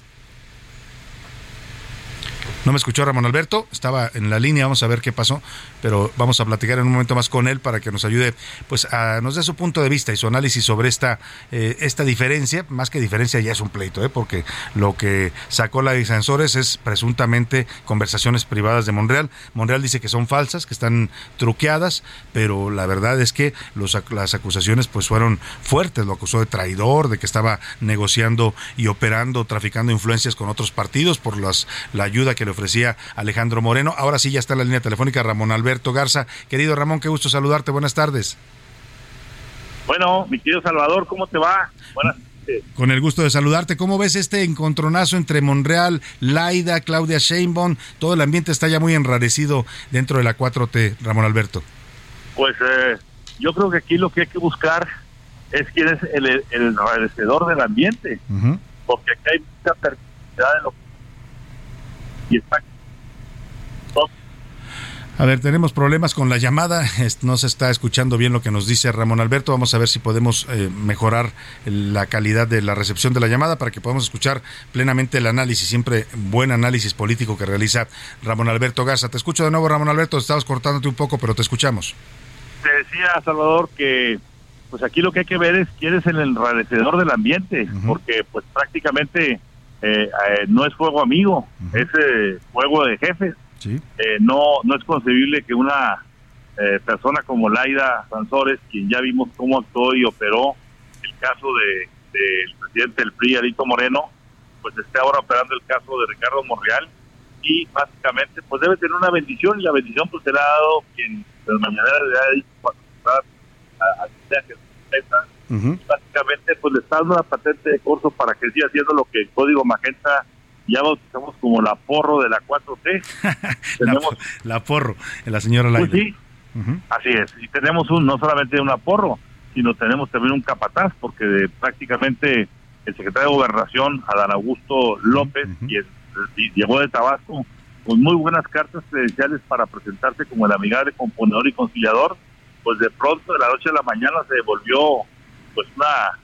No me escuchó Ramón Alberto, estaba en la línea, vamos a ver qué pasó, pero vamos a platicar en un momento más con él para que nos ayude, pues a nos dé su punto de vista y su análisis sobre esta, eh, esta diferencia, más que diferencia ya es un pleito, ¿eh? porque lo que sacó la de Sensores es presuntamente conversaciones privadas de Monreal. Monreal dice que son falsas, que están truqueadas, pero la verdad es que las acusaciones pues fueron fuertes, lo acusó de traidor, de que estaba negociando y operando, traficando influencias con otros partidos por las, la ayuda que ofrecía Alejandro Moreno. Ahora sí ya está en la línea telefónica Ramón Alberto Garza. Querido Ramón, qué gusto saludarte. Buenas tardes. Bueno, mi querido Salvador, ¿cómo te va? Buenas tardes. Con el gusto de saludarte. ¿Cómo ves este encontronazo entre Monreal, Laida, Claudia Sheinbaum? Todo el ambiente está ya muy enrarecido dentro de la 4T, Ramón Alberto. Pues eh, yo creo que aquí lo que hay que buscar es quién es el, el enrarecedor del ambiente. Porque aquí hay mucha perversidad en lo que y está a ver, tenemos problemas con la llamada, no se está escuchando bien lo que nos dice Ramón Alberto, vamos a ver si podemos eh, mejorar la calidad de la recepción de la llamada para que podamos escuchar plenamente el análisis, siempre buen análisis político que realiza Ramón Alberto Garza. Te escucho de nuevo, Ramón Alberto, estabas cortándote un poco, pero te escuchamos. Te decía, Salvador, que pues aquí lo que hay que ver es quién es el enrarecedor del ambiente, porque pues prácticamente eh, eh, no es fuego amigo, es eh, fuego de jefes. no, no es concebible que una persona como Laida Sansores, quien ya vimos cómo actuó y operó el caso del de, presidente del PRI, Alito Moreno, pues esté ahora operando el caso de Ricardo Monreal y básicamente pues debe tener una bendición y la bendición pues será dado quien de mañana le ha dicho cuando está a, a, Básicamente, pues le está dando una patente de curso para que siga haciendo lo que el Código Magenta ya bautizamos como la porro de la 4T. (laughs) tenemos, la, porro, la señora Pues sí, así es. Y tenemos un no solamente un aporro, sino tenemos también un capataz, porque prácticamente el secretario de Gobernación, Adán Augusto López, quien y llegó de Tabasco con muy buenas cartas credenciales para presentarse como el amigable componedor y conciliador, pues de pronto de la noche a la mañana se devolvió pues una,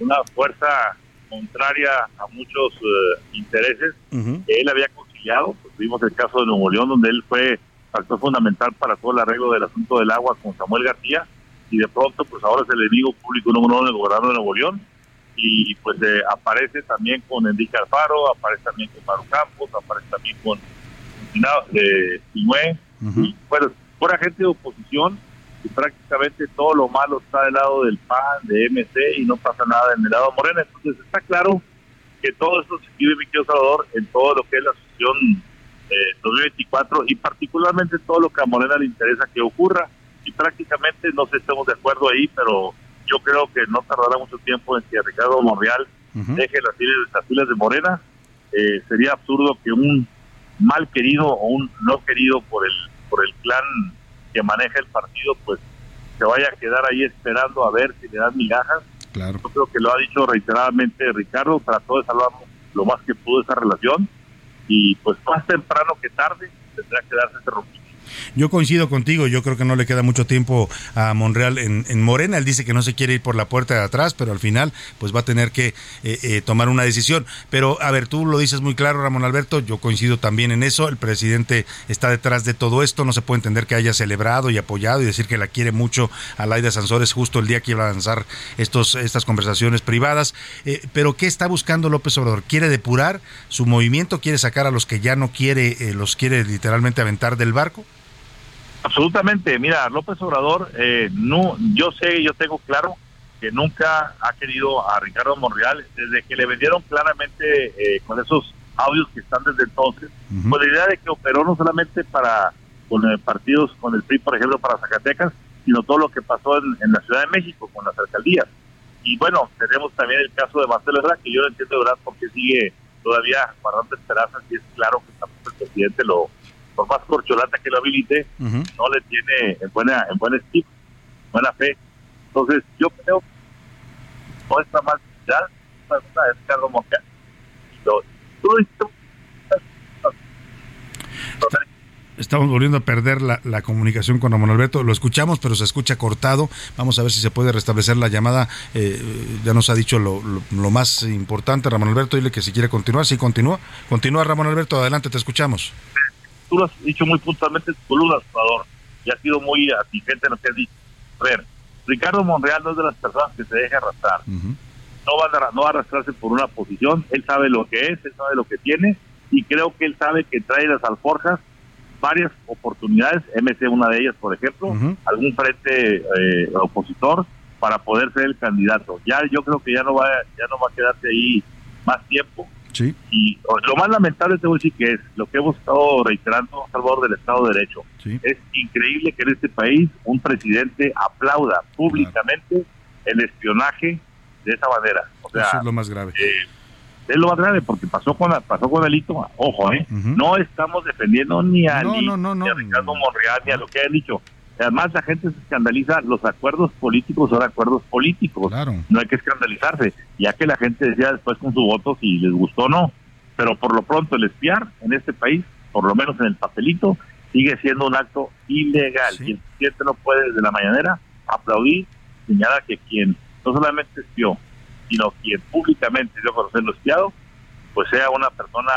una fuerza contraria a muchos eh, intereses. Que él había conciliado. Pues vimos el caso de Nuevo León, donde él fue factor fundamental para todo el arreglo del asunto del agua con Samuel García, y de pronto pues ahora es el enemigo público número uno del gobernador de Nuevo León, y pues eh, aparece también con Enrique Alfaro, aparece también con Maru Campos, aparece también con de Sinué, y bueno, fuera gente de oposición y prácticamente todo lo malo está del lado del PAN, de MC y no pasa nada en el lado de Morena. Entonces está claro que todo esto se vive, mi querido Salvador, en todo lo que es la asociación eh, 2024 y particularmente todo lo que a Morena le interesa que ocurra y prácticamente no sé, estamos de acuerdo ahí, pero yo creo que no tardará mucho tiempo en que Ricardo Monreal deje las filas, las filas de Morena. Eh, sería absurdo que un mal querido o un no querido por el por el clan que maneja el partido, pues se vaya a quedar ahí esperando a ver si le dan migajas. Claro. Yo creo que lo ha dicho reiteradamente Ricardo, trató de salvar lo más que pudo esa relación y pues más temprano que tarde tendrá que darse ese rompimiento. Yo coincido contigo, yo creo que no le queda mucho tiempo a Monreal en, en, Morena. Él dice que no se quiere ir por la puerta de atrás, pero al final pues va a tener que eh, eh, tomar una decisión. Pero a ver, tú lo dices muy claro, Ramón Alberto, yo coincido también en eso. El presidente está detrás de todo esto, no se puede entender que haya celebrado y apoyado y decir que la quiere mucho a Laida Sansores justo el día que iba a lanzar estos, estas conversaciones privadas. Eh, pero ¿qué está buscando López Obrador? ¿Quiere depurar su movimiento? ¿Quiere sacar a los que ya no quiere, los quiere literalmente aventar del barco? Absolutamente. Mira, López Obrador, eh, no, yo sé, yo tengo claro que nunca ha querido a Ricardo Monreal, desde que le vendieron claramente eh, con esos audios que están desde entonces, con la idea de que operó no solamente para con eh, partidos, con el PRI, por ejemplo, para Zacatecas, sino todo lo que pasó en, en, la Ciudad de México con las alcaldías. Y bueno, tenemos también el caso de Marcelo Ebrard, que yo no entiendo de verdad por qué sigue todavía guardando esperanzas, y es claro que tampoco el presidente lo, por más corcholata que lo habilite, uh -huh. no le tiene en buena en buen estilo, buena fe. Entonces, yo creo que no está mal ya, es Ricardo Monreal. Estamos volviendo a perder la, la, comunicación con Ramón Alberto. Lo escuchamos, pero se escucha cortado. Vamos a ver si se puede restablecer la llamada. Eh, ya nos ha dicho lo, lo, lo, más importante, Ramón Alberto. Dile que si quiere continuar, sí, continúa. Continúa, Ramón Alberto. Adelante, te escuchamos. Tú lo has dicho muy puntualmente en tu columna, Salvador, y ha sido muy atingente en lo que has dicho. A ver, Ricardo Monreal no es de las personas que se deja arrastrar. Uh -huh. no, va a, no va a arrastrarse por una posición. Él sabe lo que es, él sabe lo que tiene, y creo que él sabe que trae las alforjas varias oportunidades, MC una de ellas, por ejemplo, uh -huh. algún frente eh, opositor para poder ser el candidato. Ya yo creo que ya no va ya no va a quedarse ahí más tiempo. Sí. Y lo más lamentable te voy a decir que es lo que hemos estado reiterando a favor del Estado de Derecho. Sí. Es increíble que en este país un presidente aplauda públicamente claro. el espionaje de esa manera. O sea, Eso es lo más grave. Eh, es lo más grave porque pasó con la, pasó con Delito, ojo, eh, uh -huh. no estamos defendiendo ni a, no, ni, no, no, ni a Ricardo Monreal ni a lo que han dicho. Además, la gente se escandaliza, los acuerdos políticos son acuerdos políticos. Claro. No hay que escandalizarse, ya que la gente decía después con su voto si les gustó o no. Pero por lo pronto el espiar en este país, por lo menos en el papelito, sigue siendo un acto ilegal. Sí. Y el presidente no puede desde la mañanera aplaudir, señalar que quien no solamente espió, sino quien públicamente dio a conocer lo espiado, pues sea una persona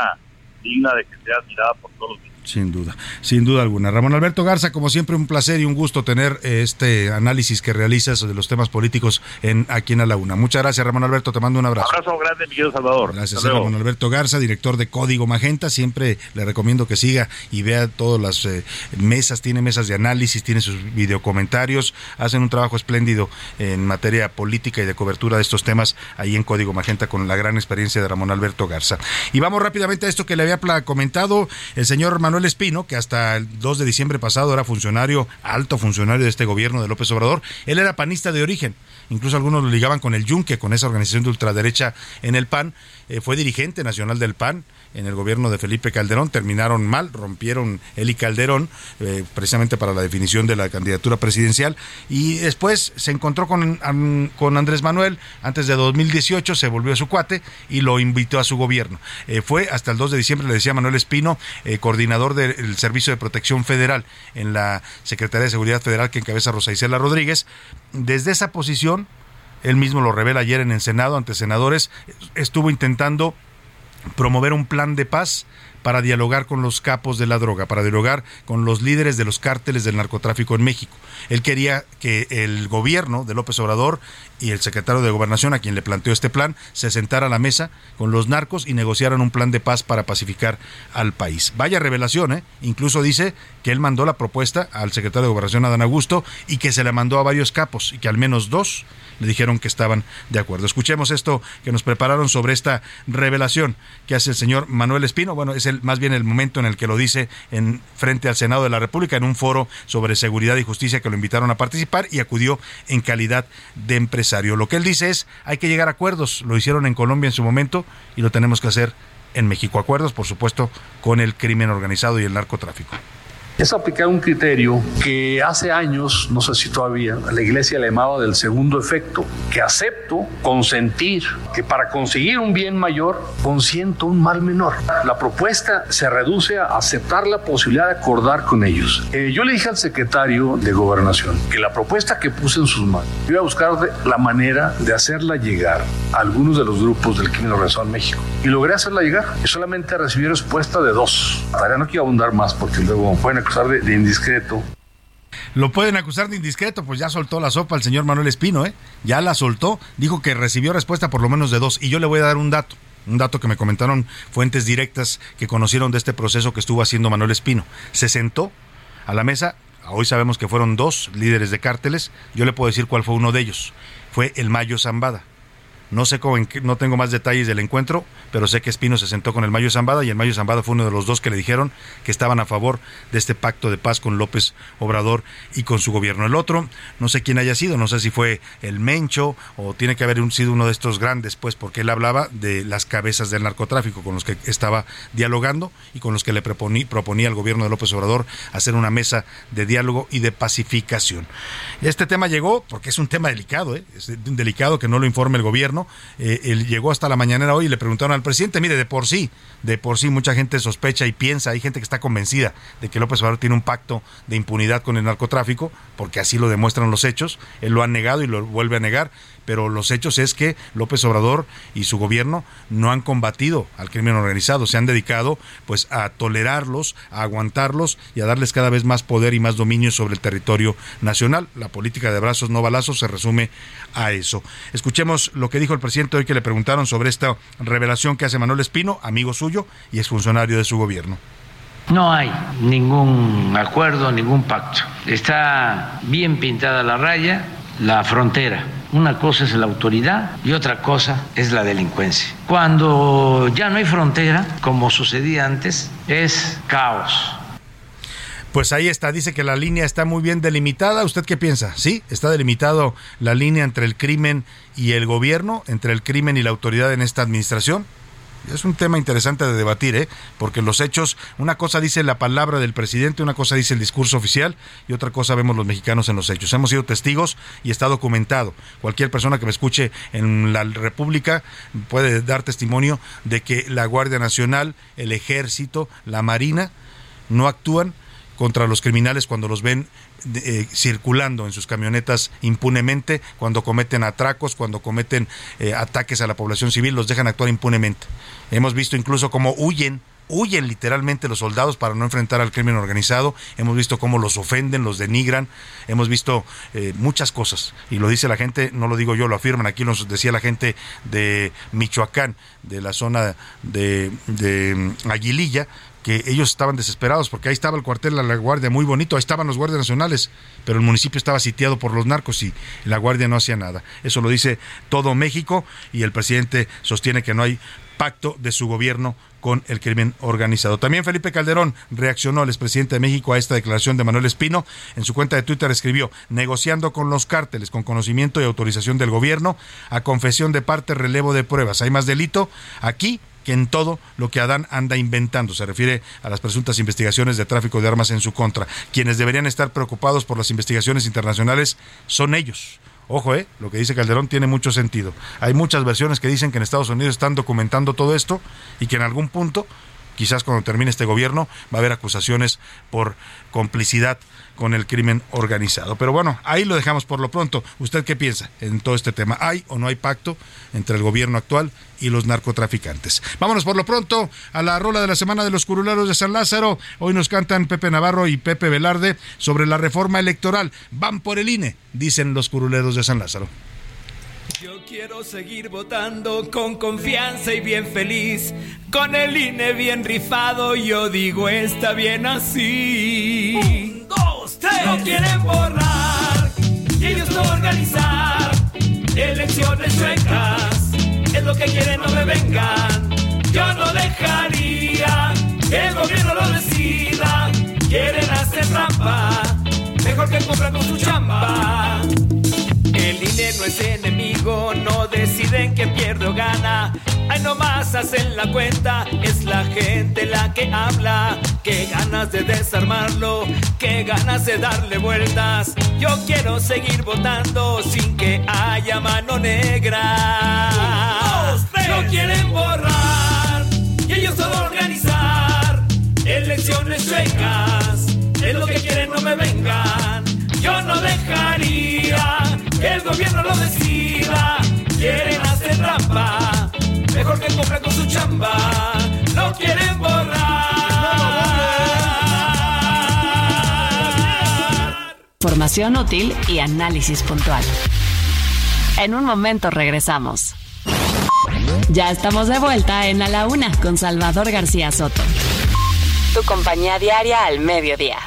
digna de que sea admirada por todos los sin duda, sin duda alguna. Ramón Alberto Garza, como siempre, un placer y un gusto tener este análisis que realizas de los temas políticos en aquí en A la Una. Muchas gracias, Ramón Alberto. Te mando un abrazo. Un abrazo grande, mi querido Salvador. Gracias, Ramón Alberto Garza, director de Código Magenta. Siempre le recomiendo que siga y vea todas las eh, mesas. Tiene mesas de análisis, tiene sus videocomentarios. Hacen un trabajo espléndido en materia política y de cobertura de estos temas ahí en Código Magenta con la gran experiencia de Ramón Alberto Garza. Y vamos rápidamente a esto que le había comentado el señor Manuel Manuel Espino, que hasta el 2 de diciembre pasado era funcionario, alto funcionario de este gobierno de López Obrador, él era panista de origen. Incluso algunos lo ligaban con el Yunque, con esa organización de ultraderecha en el PAN. Eh, fue dirigente nacional del PAN en el gobierno de Felipe Calderón, terminaron mal, rompieron y Calderón, eh, precisamente para la definición de la candidatura presidencial, y después se encontró con, con Andrés Manuel, antes de 2018 se volvió a su cuate y lo invitó a su gobierno. Eh, fue hasta el 2 de diciembre, le decía Manuel Espino, eh, coordinador del Servicio de Protección Federal en la Secretaría de Seguridad Federal que encabeza Rosa Isela Rodríguez. Desde esa posición, él mismo lo revela ayer en el Senado ante senadores, estuvo intentando promover un plan de paz para dialogar con los capos de la droga, para dialogar con los líderes de los cárteles del narcotráfico en México. Él quería que el gobierno de López Obrador y el secretario de Gobernación, a quien le planteó este plan, se sentara a la mesa con los narcos y negociaran un plan de paz para pacificar al país. Vaya revelación, ¿eh? Incluso dice que él mandó la propuesta al secretario de Gobernación, Adán Augusto, y que se la mandó a varios capos y que al menos dos le dijeron que estaban de acuerdo. Escuchemos esto que nos prepararon sobre esta revelación que hace el señor Manuel Espino. Bueno, es el, más bien el momento en el que lo dice en frente al Senado de la República en un foro sobre seguridad y justicia que lo invitaron a participar y acudió en calidad de empresario. Lo que él dice es, hay que llegar a acuerdos. Lo hicieron en Colombia en su momento y lo tenemos que hacer en México. Acuerdos, por supuesto, con el crimen organizado y el narcotráfico es aplicar un criterio que hace años, no sé si todavía, la iglesia le llamaba del segundo efecto, que acepto consentir que para conseguir un bien mayor consiento un mal menor. La propuesta se reduce a aceptar la posibilidad de acordar con ellos. Eh, yo le dije al secretario de gobernación que la propuesta que puse en sus manos, iba a buscar la manera de hacerla llegar a algunos de los grupos del crimen organizado en México. Y logré hacerla llegar y solamente recibí respuesta de dos. Ahora no quiero abundar más porque luego pueden de, indiscreto. Lo pueden acusar de indiscreto, pues ya soltó la sopa el señor Manuel Espino, ¿eh? Ya la soltó, dijo que recibió respuesta por lo menos de dos. Y yo le voy a dar un dato, un dato que me comentaron fuentes directas que conocieron de este proceso que estuvo haciendo Manuel Espino. Se sentó a la mesa, hoy sabemos que fueron dos líderes de cárteles, yo le puedo decir cuál fue uno de ellos. Fue el Mayo Zambada. No sé cómo, no tengo más detalles del encuentro, pero sé que Espino se sentó con el Mayo Zambada y el Mayo Zambada fue uno de los dos que le dijeron que estaban a favor de este pacto de paz con López Obrador y con su gobierno. El otro, no sé quién haya sido, no sé si fue el Mencho o tiene que haber sido uno de estos grandes, pues, porque él hablaba de las cabezas del narcotráfico con los que estaba dialogando y con los que le proponía, al gobierno de López Obrador hacer una mesa de diálogo y de pacificación. Este tema llegó porque es un tema delicado, ¿eh? es delicado que no lo informe el gobierno eh, él llegó hasta la mañanera hoy y le preguntaron al presidente, mire, de por sí, de por sí mucha gente sospecha y piensa, hay gente que está convencida de que López Obrador tiene un pacto de impunidad con el narcotráfico, porque así lo demuestran los hechos, él lo ha negado y lo vuelve a negar, pero los hechos es que López Obrador y su gobierno no han combatido al crimen organizado, se han dedicado pues a tolerarlos, a aguantarlos y a darles cada vez más poder y más dominio sobre el territorio nacional. La política de brazos no balazos se resume a eso. Escuchemos lo que dijo el presidente hoy que le preguntaron sobre esta revelación que hace Manuel Espino, amigo suyo y exfuncionario de su gobierno. No hay ningún acuerdo, ningún pacto. Está bien pintada la raya, la frontera. Una cosa es la autoridad y otra cosa es la delincuencia. Cuando ya no hay frontera, como sucedía antes, es caos. Pues ahí está, dice que la línea está muy bien delimitada. ¿Usted qué piensa? ¿Sí? ¿Está delimitado la línea entre el crimen y el gobierno, entre el crimen y la autoridad en esta administración? Es un tema interesante de debatir, ¿eh? porque los hechos, una cosa dice la palabra del presidente, una cosa dice el discurso oficial y otra cosa vemos los mexicanos en los hechos. Hemos sido testigos y está documentado. Cualquier persona que me escuche en la República puede dar testimonio de que la Guardia Nacional, el Ejército, la Marina no actúan contra los criminales cuando los ven eh, circulando en sus camionetas impunemente, cuando cometen atracos, cuando cometen eh, ataques a la población civil, los dejan actuar impunemente. Hemos visto incluso cómo huyen huyen literalmente los soldados para no enfrentar al crimen organizado. Hemos visto cómo los ofenden, los denigran. Hemos visto eh, muchas cosas. Y lo dice la gente, no lo digo yo, lo afirman. Aquí nos decía la gente de Michoacán, de la zona de, de mm, Aguililla, que ellos estaban desesperados porque ahí estaba el cuartel de la Guardia muy bonito, ahí estaban los guardias nacionales, pero el municipio estaba sitiado por los narcos y la Guardia no hacía nada. Eso lo dice todo México y el presidente sostiene que no hay pacto de su gobierno con el crimen organizado. También Felipe Calderón reaccionó al expresidente de México a esta declaración de Manuel Espino. En su cuenta de Twitter escribió, negociando con los cárteles, con conocimiento y autorización del gobierno, a confesión de parte, relevo de pruebas. ¿Hay más delito? Aquí que en todo lo que Adán anda inventando. Se refiere a las presuntas investigaciones de tráfico de armas en su contra. Quienes deberían estar preocupados por las investigaciones internacionales son ellos. Ojo, eh, lo que dice Calderón tiene mucho sentido. Hay muchas versiones que dicen que en Estados Unidos están documentando todo esto y que en algún punto, quizás cuando termine este gobierno, va a haber acusaciones por complicidad con el crimen organizado. Pero bueno, ahí lo dejamos por lo pronto. ¿Usted qué piensa en todo este tema? ¿Hay o no hay pacto entre el gobierno actual y los narcotraficantes? Vámonos por lo pronto a la rola de la semana de los curuleros de San Lázaro. Hoy nos cantan Pepe Navarro y Pepe Velarde sobre la reforma electoral. Van por el INE, dicen los curuleros de San Lázaro. Yo quiero seguir votando con confianza y bien feliz, con el INE bien rifado, yo digo está bien así. Un, dos, tres. No quieren borrar y ellos no organizar elecciones chuecas, es lo que quieren, no me vengan. Yo no dejaría que el gobierno lo decida, quieren hacer trampa, mejor que comprar con su chamba. No es enemigo, no deciden quién pierde o gana. Ay, nomás hacen la cuenta, es la gente la que habla. Qué ganas de desarmarlo, qué ganas de darle vueltas. Yo quiero seguir votando sin que haya mano negra. No quieren borrar y ellos solo organizar elecciones chuecas. Es lo que quieren, no me vengan. Yo no dejaría que el gobierno lo decida. Quieren hacer trampa, mejor que compren con su chamba. No quieren borrar. Formación útil y análisis puntual. En un momento regresamos. Ya estamos de vuelta en A la Una con Salvador García Soto. Tu compañía diaria al mediodía.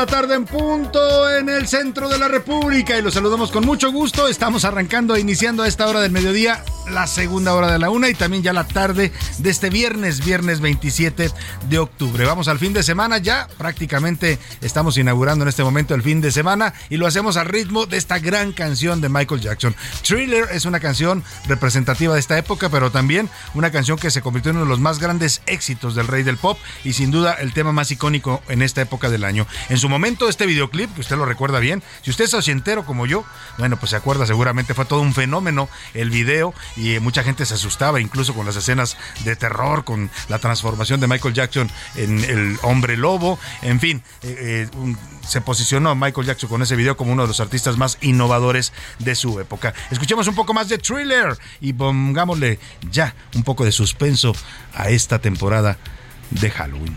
La tarde en punto en el centro de la República y los saludamos con mucho gusto. Estamos arrancando, iniciando a esta hora del mediodía, la segunda hora de la una y también ya la tarde de este viernes, viernes 27 de octubre. Vamos al fin de semana ya, prácticamente estamos inaugurando en este momento el fin de semana y lo hacemos al ritmo de esta gran canción de Michael Jackson. Thriller es una canción representativa de esta época, pero también una canción que se convirtió en uno de los más grandes éxitos del rey del pop y sin duda el tema más icónico en esta época del año. En su momento este videoclip, que usted lo recuerda bien, si usted es ochentero como yo, bueno, pues se acuerda seguramente fue todo un fenómeno el video y eh, mucha gente se asustaba incluso con las escenas de terror, con la transformación de Michael Jackson en el hombre lobo, en fin, eh, eh, se posicionó Michael Jackson con ese video como uno de los artistas más innovadores de su época. Escuchemos un poco más de thriller y pongámosle ya un poco de suspenso a esta temporada de Halloween.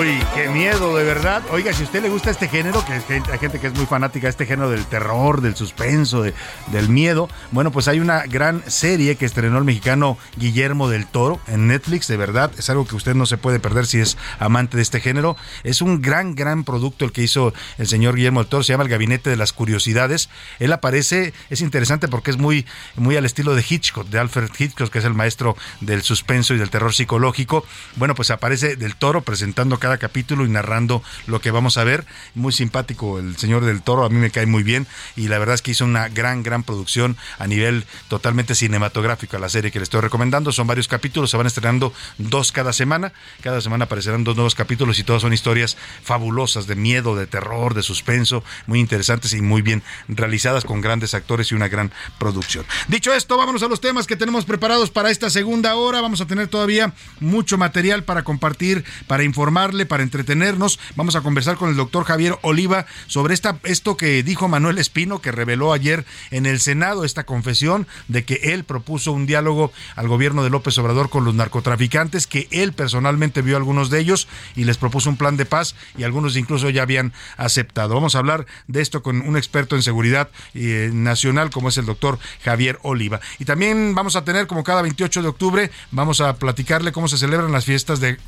Uy, qué miedo, de verdad. Oiga, si a usted le gusta este género, que hay gente que es muy fanática de este género del terror, del suspenso, de- del miedo, bueno, pues hay una gran serie que estrenó el mexicano Guillermo del Toro en Netflix, de verdad, es algo que usted no se puede perder si es amante de este género. Es un gran, gran producto el que hizo el señor Guillermo del Toro, se llama El Gabinete de las Curiosidades. Él aparece, es interesante porque es muy, muy al estilo de Hitchcock, de Alfred Hitchcock, que es el maestro del suspenso y del terror psicológico. Bueno, pues aparece del Toro presentando cada capítulo y narrando lo que vamos a ver. Muy simpático el señor del Toro, a mí me cae muy bien y la verdad es que hizo una gran, gran producción a nivel totalmente cinematográfico a la serie que le estoy recomendando. Son varios capítulos, se van estrenando dos cada semana. Cada semana aparecerán dos nuevos capítulos y todas son historias fabulosas de miedo, de terror, de suspenso, muy interesantes y muy bien realizadas con grandes actores y una gran producción. Dicho esto, vámonos a los temas que tenemos preparados para esta segunda hora. Vamos a tener todavía mucho material para compartir, para informarle, para entretenernos. Vamos a conversar con el doctor Javier Oliva sobre esta, esto que dijo Manuel Espino, que reveló ayer en el Senado esta confesión de que él propuso un diálogo al gobierno de López Obrador con los narcotraficantes, que él personalmente vio a algunos de ellos y les propuso un plan de paz y algunos incluso ya habían aceptado. Vamos a hablar de esto con un experto en seguridad eh, nacional como es el doctor Javier Oliva. Y también vamos a tener, como cada 28 de octubre, vamos a platicarle cómo se celebran las fiestas de,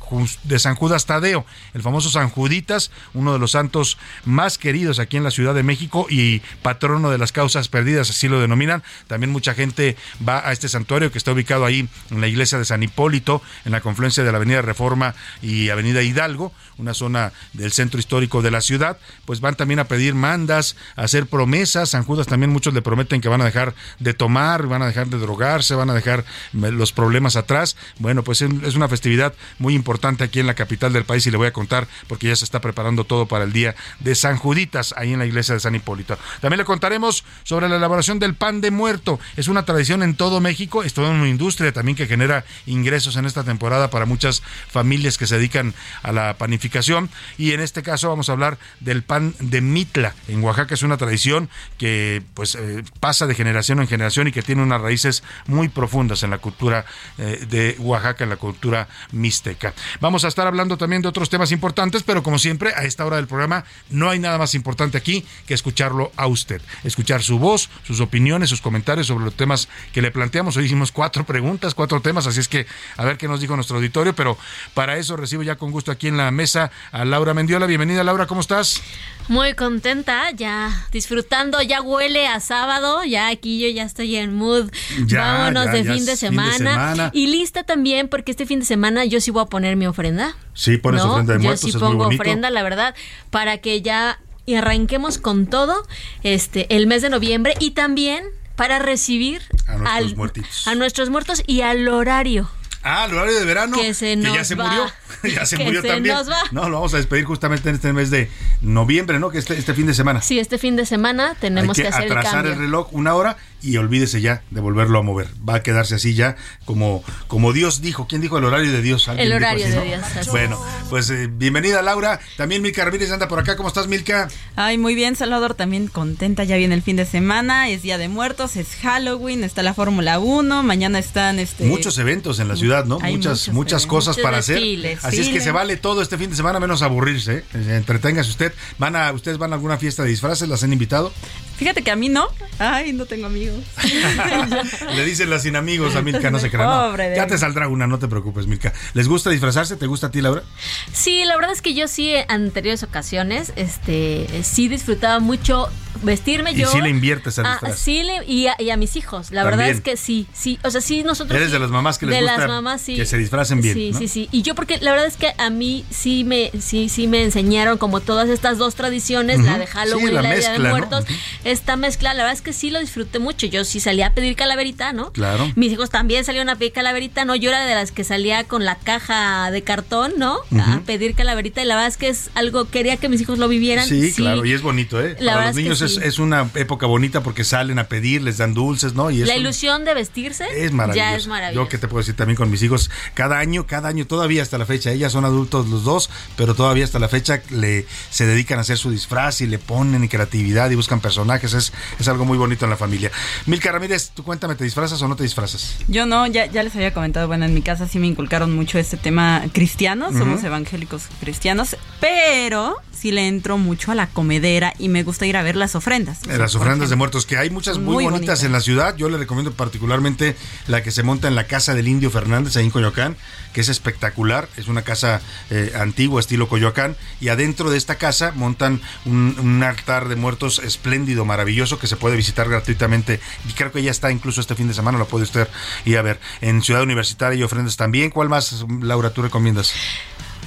de San Judas Tadeo, el famoso San Juditas, uno de los santos más queridos aquí en la Ciudad de México y patrono de las causas perdidas, así lo denominan. También mucha gente va a este santuario que está ubicado ahí en la iglesia de San Hipólito, en la confluencia de la Avenida Reforma y Avenida Hidalgo, una zona del centro histórico de la ciudad. Pues van también a pedir mandas, a hacer promesas. San Judas también muchos le prometen que van a dejar de tomar, van a dejar de drogarse, van a dejar eh, los problemas atrás. Bueno, pues es es una festividad muy importante aquí en la capital del país y le voy a contar porque ya se está preparando todo para el día de San Juditas ahí en la iglesia de San Hipólito. También le contaremos sobre la elaboración del pan de muerto. Es una tradición en todo México, es toda una industria también que genera ingresos en esta temporada para muchas familias que se dedican a la panificación y en este caso vamos a hablar del pan de mitla. En Oaxaca es una tradición que pues eh, pasa de generación en generación y que tiene unas raíces muy profundas en la cultura eh, de Oaxaca, en la cultura mixteca. Vamos a estar hablando también de otros temas importantes, pero como siempre, a esta hora del programa no hay nada más importante aquí que escucharlo a usted, escuchar su voz, sus opiniones, sus comentarios sobre los temas que le planteamos. Hoy hicimos cuatro preguntas, cuatro temas, así es que a ver qué nos dijo nuestro auditorio, pero para eso recibo ya con gusto aquí en la mesa a Laura Mendiola. Bienvenida Laura, ¿cómo estás? Muy contenta, ya disfrutando, ya huele a sábado, ya aquí yo ya estoy en mood. Ya, Vámonos ya, de, ya fin de, es fin de semana. semana. Y lista también porque este fin de semana yo sí voy a poner mi ofrenda. Sí, pones ¿no? ofrenda de Yo muertos, sí es muy pongo bonito. ofrenda, la verdad, para que ya arranquemos con todo este el mes de noviembre y también para recibir A nuestros al- muertitos. a nuestros muertos y al horario. Ah, el horario de verano. Que se ya nos se va. murió. (laughs) ya se Que murió se también. nos va. No, lo vamos a despedir justamente en este mes de noviembre, ¿no? Que este, este fin de semana. Sí, este fin de semana tenemos Hay que, que, hacer el atrasar cambio. el, reloj una hora y olvídese ya de volverlo a mover. Va a quedarse así ya como, como Dios dijo. ¿Quién dijo el horario de Dios? ¿Alguien El horario así, de no? Dios, así. Bueno, pues eh, bienvenida Laura. También Milka Ramírez anda por acá. ¿Cómo estás, Milka? Ay, muy bien, Salvador, también contenta, ya viene el fin de semana, es Día de Muertos, es Halloween, está la Fórmula 1, mañana están este Muchos eventos en la ciudad, ¿no? Hay muchas muchos muchas cosas Muchos para hacer. desfiles, Así es que se vale todo este fin de semana menos aburrirse. Eh, Entreténgase usted. ¿Van a, ¿Ustedes van a alguna fiesta de disfraces? ¿Las han invitado? Fíjate que a mí no. Ay, no tengo amigos. Amigos. (laughs) Le dicen las sin amigos a Milka, no se crean. No, ya te saldrá una, no te preocupes, Milka. ¿Les gusta disfrazarse? ¿Te gusta a ti, Laura? Sí, la verdad es que yo sí, en anteriores ocasiones, este, sí disfrutaba mucho vestirme Y yo. sí le inviertes al Ah, disfraz. sí, le- y, a, y a mis hijos. La verdad es que sí, sí. O sea, sí, nosotros. Eres sí- de las mamás que les de gusta las mamás, sí. que se disfracen bien, Sí, ¿no? sí, sí. Y yo, porque la verdad es que a mí sí me, sí, sí me enseñaron como todas estas dos tradiciones, la de Halloween Sí, la y la mezcla, de ¿no? Muertos. Esta mezcla, la verdad es que sí lo disfruté mucho. Yo sí salía a pedir calaverita, ¿no? Claro. Mis hijos también salieron a pedir calaverita, ¿no? Yo era de las que salía con la caja de cartón, ¿no? A pedir calaverita y la verdad es que es algo, quería que mis hijos lo vivieran. Sí, claro, y es bonito, ¿eh? La Para los es que niños es, sí. es una época bonita porque salen a pedir, les dan dulces, ¿no? Y La ilusión de vestirse es maravilloso. ya es maravilloso. Yo que te puedo decir también con mis hijos, cada año, cada año, todavía hasta la fecha, ellas son adultos los dos, pero todavía hasta la fecha le se dedican a hacer su disfraz y le ponen creatividad y buscan personajes, es, es algo muy bonito en la familia. Milka Ramírez, tú cuéntame, ¿te disfrazas o no te disfrazas? Yo no, ya, ya les había comentado, bueno, en mi casa sí me inculcaron mucho este tema cristiano, somos evangélicos cristianos, pero sí le entro mucho a la comedera y me gusta ir a ver las ofrendas. Eh, Las ofrendas de muertos, que hay muchas muy, Muy bonitas, bonitas. en la ciudad. Yo le recomiendo particularmente la que se monta en la casa del Indio Fernández, ahí en Coyoacán, que es espectacular. Es una casa eh, antigua, estilo Coyoacán. Y adentro de esta casa montan un, altar de muertos espléndido, maravilloso, que se puede visitar gratuitamente. Y creo que ya está incluso este fin de semana, lo puede usted ir a ver. En Ciudad Universitaria hay ofrendas también. ¿Cuál más, Laura, tú recomiendas?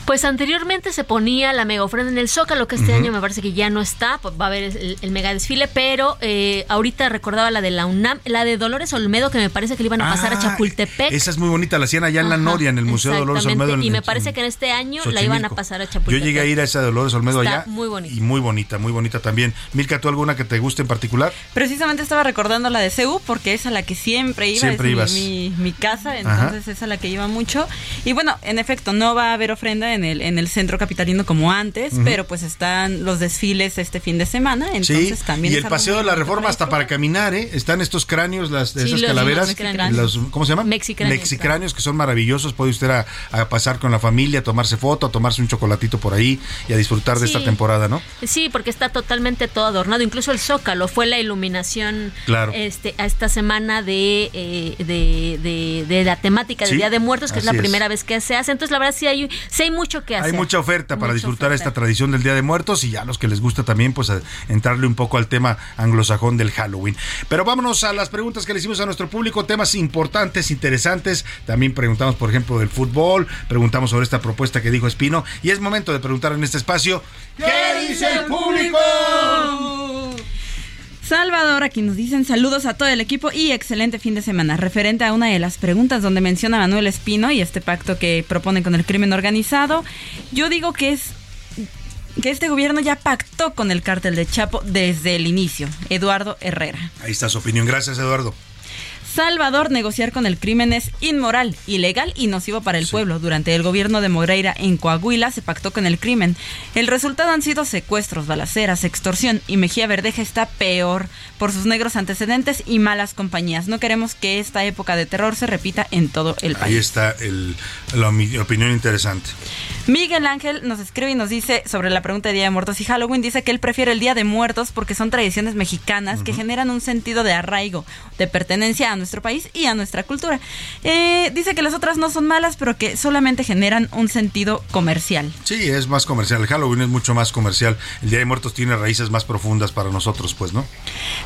Pues anteriormente se ponía la mega ofrenda en el Zócalo, que este año me parece que ya no está, pues va a haber el, el mega desfile, pero eh, ahorita recordaba la de la UNAM, la de Dolores Olmedo, que me parece que le iban a pasar a Ah, Chapultepec. Esa es muy bonita, la hacían allá en la Ajá, Noria, en el Museo de Dolores Olmedo. en- Y me parece que en este año la iban a pasar a Yo Chapultepec. llegué a ir a esa de Dolores Olmedo Está allá. muy bonita. Y muy bonita, muy bonita también. Milka, ¿tú alguna que te guste en particular? Precisamente estaba recordando la de CEU porque es a la que siempre iba, Siempre es ibas. mi, mi, mi casa, entonces es a la que iba mucho. Y bueno, en efecto, no va a haber ofrenda en el, en el centro capitalino como antes, pero pues están los desfiles este fin de semana, entonces sí, también y el paseo de la reforma hasta para caminar, ¿eh? Están estos cráneos, las, Sí, esas los calaveras, los, ¿cómo se llaman? Mexicráneos. Mexicráneos, que son maravillosos. Puede usted a, a pasar con la familia, a tomarse foto, a tomarse un chocolatito por ahí y a disfrutar de Sí. esta temporada, ¿no? Sí, porque está totalmente todo adornado. Incluso el Zócalo fue la iluminación Claro. este, a esta semana de, eh, de, de- de la temática del Sí, Día de Muertos, que es la es. primera vez que se hace. Entonces, la verdad, sí hay, sí hay mucho que hacer. Hay mucha oferta para Mucha disfrutar oferta. esta tradición del Día de Muertos y ya los que les gusta también, pues a entrarle un poco al tema anglosajón del Halloween. Pero vámonos a las preguntas que le hicimos a nuestro público, temas importantes, interesantes. También preguntamos, por ejemplo, del fútbol, preguntamos sobre esta propuesta que dijo Espino y es momento de preguntar en este espacio. ¿Qué dice el público? Salvador, aquí nos dicen saludos a todo el equipo y excelente fin de semana. Referente a una de las preguntas donde menciona Manuel Espino y este pacto que propone con el crimen organizado, yo digo que es que este gobierno ya pactó con el cártel de Chapo desde el inicio. Eduardo Herrera. Ahí está su opinión. Gracias, Eduardo. Salvador, negociar con el crimen es inmoral, ilegal y nocivo para el pueblo. Durante el gobierno de Moreira en Coahuila se pactó con el crimen. El resultado han sido secuestros, balaceras, extorsión y Mejía Verdeja está peor por sus negros antecedentes y malas compañías. No queremos que esta época de terror se repita en todo el país. Ahí está el- la opinión interesante. Miguel Ángel nos escribe y nos dice sobre la pregunta de Día de Muertos y Halloween, dice que él prefiere el Día de Muertos porque son tradiciones mexicanas que generan un sentido de arraigo, de pertenencia a nuestro país y a nuestra cultura. Eh, dice que las otras no son malas, pero que solamente generan un sentido comercial. Sí, es más comercial. El Halloween es mucho más comercial. El Día de Muertos tiene raíces más profundas para nosotros, pues, ¿no?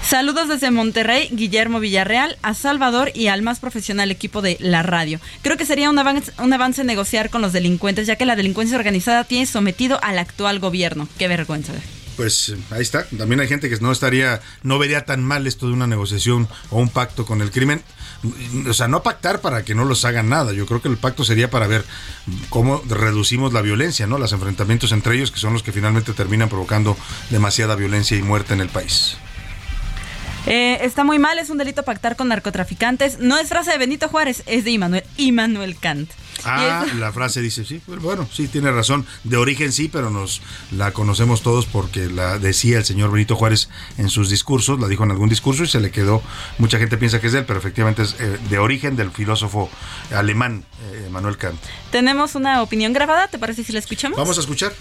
Saludos desde Monterrey, Guillermo Villarreal, a Salvador y al más profesional equipo de la radio. Creo que sería un avance, un avance negociar con los delincuentes, ya que la delincuencia organizada tiene sometido al actual gobierno. Qué vergüenza. Pues ahí está. También hay gente que no estaría, no vería tan mal esto de una negociación o un pacto con el crimen. O sea, no pactar para que no los hagan nada. Yo creo que el pacto sería para ver cómo reducimos la violencia, ¿no? Los enfrentamientos entre ellos, que son los que finalmente terminan provocando demasiada violencia y muerte en el país. Eh, está muy mal, es un delito pactar con narcotraficantes. No es frase de Benito Juárez, es de Immanuel, Immanuel Kant. Ah, la frase dice, sí, pues, bueno, sí, tiene razón. De origen sí, pero nos la conocemos todos porque la decía el señor Benito Juárez en sus discursos, la dijo en algún discurso y se le quedó, mucha gente piensa que es de él, pero efectivamente es eh, de origen del filósofo alemán, eh, Manuel Kant. Tenemos una opinión grabada, ¿te parece si la escuchamos? Vamos a escuchar.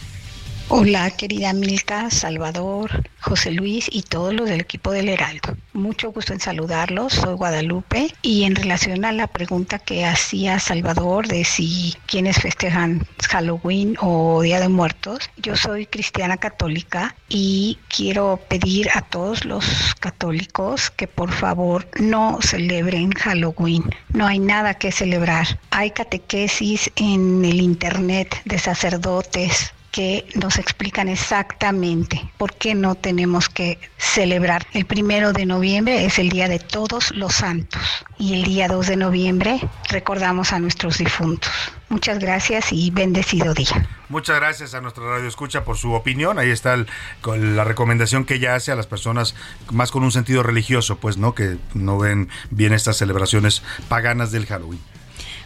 Hola, querida Milka, Salvador, José Luis y todos los del equipo del Heraldo. Mucho gusto en saludarlos, soy Guadalupe y en relación a la pregunta que hacía Salvador de si quienes festejan Halloween o Día de Muertos, yo soy cristiana católica y quiero pedir a todos los católicos que por favor no celebren Halloween. No hay nada que celebrar. Hay catequesis en el internet de sacerdotes que nos explican exactamente por qué no tenemos que celebrar. El primero de noviembre es el Día de Todos los Santos y el día 2 de noviembre recordamos a nuestros difuntos. Muchas gracias y bendecido día. Muchas gracias a nuestra radio escucha por su opinión. Ahí está la recomendación que ella hace a las personas más con un sentido religioso, pues, ¿no? Que no ven bien estas celebraciones paganas del Halloween.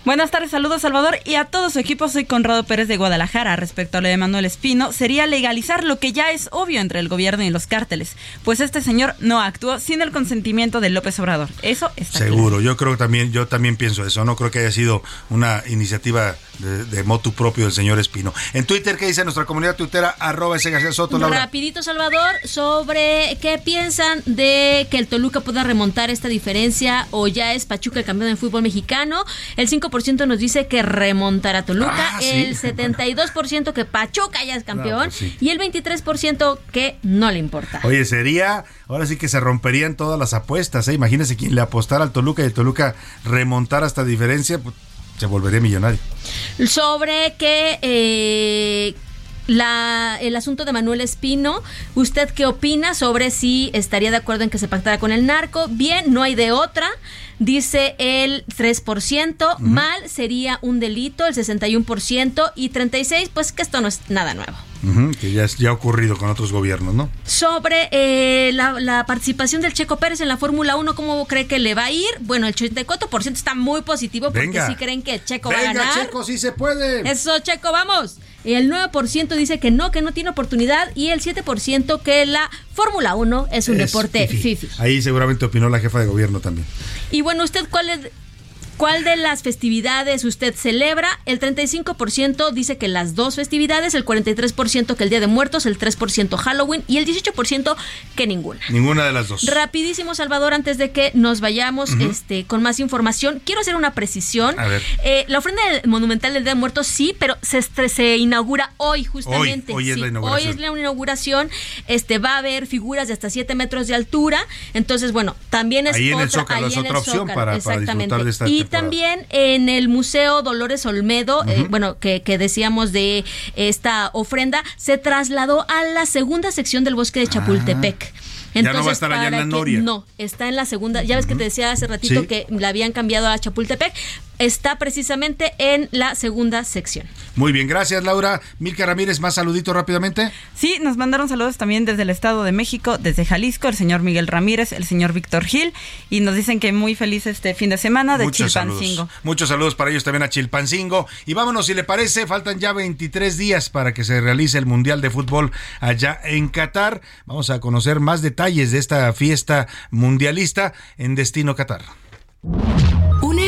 Buenas tardes, saludos Salvador y a todo su equipo. Soy Conrado Pérez de Guadalajara. Respecto a lo de Manuel Espino, sería legalizar lo que ya es obvio entre el gobierno y los cárteles, pues este señor no actuó sin el consentimiento de López Obrador. Eso está claro. Seguro, yo creo que también, yo también pienso eso, no creo que haya sido una iniciativa de, de motu propio del señor Espino. En Twitter, ¿qué dice nuestra comunidad tuitera? Arroba ese García Soto, Laura. Rapidito, Salvador, sobre qué piensan de que el Toluca pueda remontar esta diferencia o ya es Pachuca el campeón del fútbol mexicano. El 5% nos dice que remontará Toluca, Ah, sí. el 72% que Pachuca ya es campeón pues sí. y el 23% que no le importa. Oye, sería, ahora sí que se romperían todas las apuestas, ¿eh? Imagínese quien le apostara al Toluca y el Toluca remontara esta diferencia, se volvería millonario. sobre que eh, la, el asunto de Manuel Espino, ¿usted qué opina sobre si estaría de acuerdo en que se pactara con el narco? Bien, no hay de otra. Dice el 3%, mal sería un delito, el 61%, y 36%, pues que esto no es nada nuevo. Que ya, es- ya ha ocurrido con otros gobiernos, ¿no? Sobre eh, la, la participación del Checo Pérez en la Fórmula 1, ¿cómo cree que le va a ir? Bueno, el 84% está muy positivo porque Venga. sí creen que Checo va a ganar. Checo, sí se puede. Eso, Checo, vamos. El 9% dice que no, que no tiene oportunidad y el 7% que la Fórmula 1 es un Es deporte fifi. Ahí seguramente opinó la jefa de gobierno también. Y bueno, ¿usted cuál es... ¿Cuál de las festividades usted celebra? El 35% dice que las dos festividades, el 43% que el Día de Muertos, el 3% Halloween y el 18% que ninguna. Ninguna de las dos. Rapidísimo, Salvador, antes de que nos vayamos este, con más información, quiero hacer una precisión. A ver. Eh, la ofrenda monumental del Día de Muertos sí, pero se, se inaugura hoy, justamente. Hoy, hoy es la inauguración. Hoy es la inauguración. Este, va a haber figuras de hasta 7 metros de altura. Entonces, bueno, también es Ahí en el otra, Zócalo, ahí es en el otra opción Zócalo, para- para disfrutar de esta Y temporada. también en el Museo Dolores Olmedo, eh, bueno, que, que decíamos de esta ofrenda, se trasladó a la segunda sección del bosque de Chapultepec. Ya no va a estar allá en la Noria. No, está en la segunda. Ya ves que te decía hace ratito Sí. que la habían cambiado a Chapultepec. Está precisamente en la segunda sección. Muy bien, gracias Laura. Milka Ramírez, más saludito rápidamente. Sí, nos mandaron saludos también desde el Estado de México, desde Jalisco, el señor Miguel Ramírez, el señor Víctor Gil, y nos dicen que muy feliz este fin de semana de Muchos Chilpancingo. saludos. Muchos saludos para ellos también a Chilpancingo. Y vámonos, si le parece, faltan ya 23 días para que se realice el Mundial de Fútbol allá en Qatar. Vamos a conocer más detalles de esta fiesta mundialista en Destino Qatar.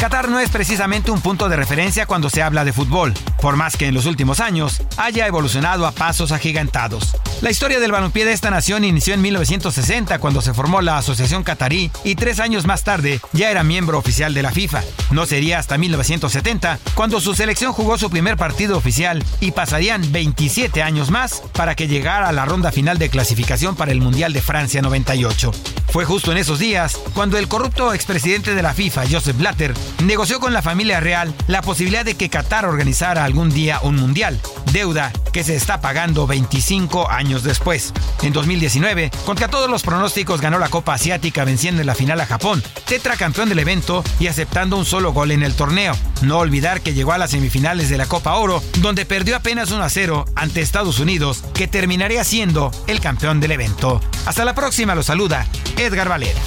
Qatar no es precisamente un punto de referencia cuando se habla de fútbol, por más que en los últimos años haya evolucionado a pasos agigantados. La historia del balompié de esta nación inició en 1960 cuando se formó la Asociación Qatarí y tres años más tarde ya era miembro oficial de la FIFA. No sería hasta 1970 cuando su selección jugó su primer partido oficial y pasarían 27 años más para que llegara a la ronda final de clasificación para el Mundial de Francia 98. Fue justo en esos días cuando el corrupto expresidente de la FIFA, Joseph Blatter, negoció con la familia real la posibilidad de que Qatar organizara algún día un mundial, deuda que se está pagando 25 años después. En 2019, contra todos los pronósticos, ganó la Copa Asiática venciendo en la final a Japón, tetracampeón del evento y aceptando un solo gol en el torneo. No olvidar que llegó a las semifinales de la Copa Oro, donde perdió apenas 1 a 0 ante Estados Unidos, que terminaría siendo el campeón del evento. Hasta la próxima, lo saluda Edgar Valera.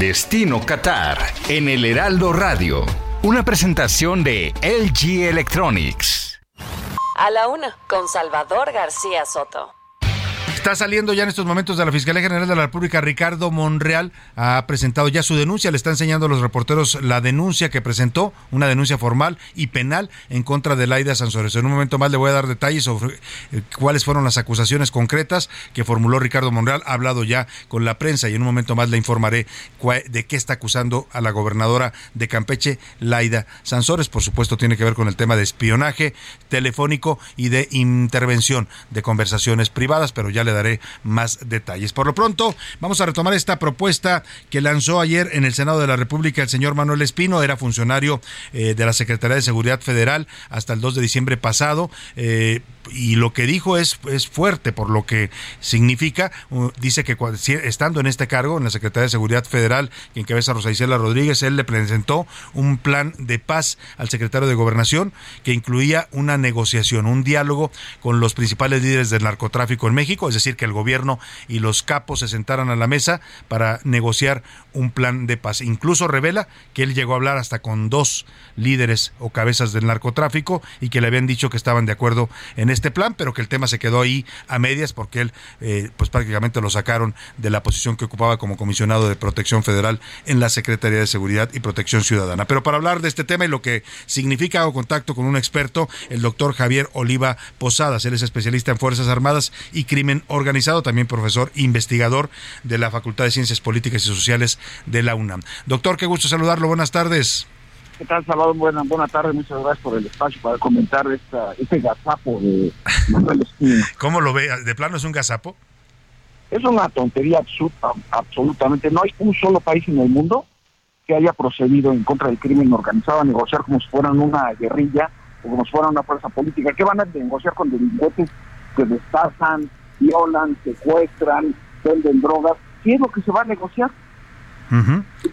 Destino Qatar en el Heraldo Radio. Una presentación de LG Electronics. A la una, con Salvador García Soto. Está saliendo ya en estos momentos de la Fiscalía General de la República, Ricardo Monreal ha presentado ya su denuncia, le está enseñando a los reporteros la denuncia que presentó, una denuncia formal y penal en contra de Laida Sansores. En un momento más le voy a dar detalles sobre eh, cuáles fueron las acusaciones concretas que formuló Ricardo Monreal, ha hablado ya con la prensa y en un momento más le informaré de qué está acusando a la gobernadora de Campeche, Laida Sansores. Por supuesto tiene que ver con el tema de espionaje telefónico y de intervención de conversaciones privadas, pero ya le daré más detalles. Por lo pronto, vamos a retomar esta propuesta que lanzó ayer en el Senado de la República el señor Manuel Espino, era funcionario eh, de la Secretaría de Seguridad Federal hasta el 2 de diciembre pasado. eh, y lo que dijo es, es fuerte por lo que significa. Dice que estando en este cargo, en la Secretaría de Seguridad Federal, que encabeza Rosa Isela Rodríguez, él le presentó un plan de paz al secretario de Gobernación que incluía una negociación, un diálogo con los principales líderes del narcotráfico en México, es decir, que el gobierno y los capos se sentaran a la mesa para negociar un plan de paz. Incluso revela que él llegó a hablar hasta con dos líderes o cabezas del narcotráfico y que le habían dicho que estaban de acuerdo en este plan, pero que el tema se quedó ahí a medias porque él eh, pues prácticamente lo sacaron de la posición que ocupaba como comisionado de protección federal en la Secretaría de Seguridad y Protección Ciudadana. Pero para hablar de este tema y lo que significa hago contacto con un experto, el doctor Javier Oliva Posadas. Él es especialista en Fuerzas Armadas y Crimen Organizado, también profesor investigador de la Facultad de Ciencias Políticas y Sociales de la UNAM. Doctor, qué gusto saludarlo. Buenas tardes. ¿Qué tal, Salvador? Buena, buena tarde, muchas gracias por el espacio para comentar esta, este gazapo de Manuel Espino. (laughs) ¿Cómo lo ve? ¿De plano es un gazapo? Es una tontería absurda, absolutamente. No hay un solo país en el mundo que haya procedido en contra del crimen organizado a negociar como si fueran una guerrilla o como si fueran una fuerza política. ¿Qué van a negociar con delincuentes que destazan, violan, secuestran, venden drogas? ¿Qué es lo que se va a negociar?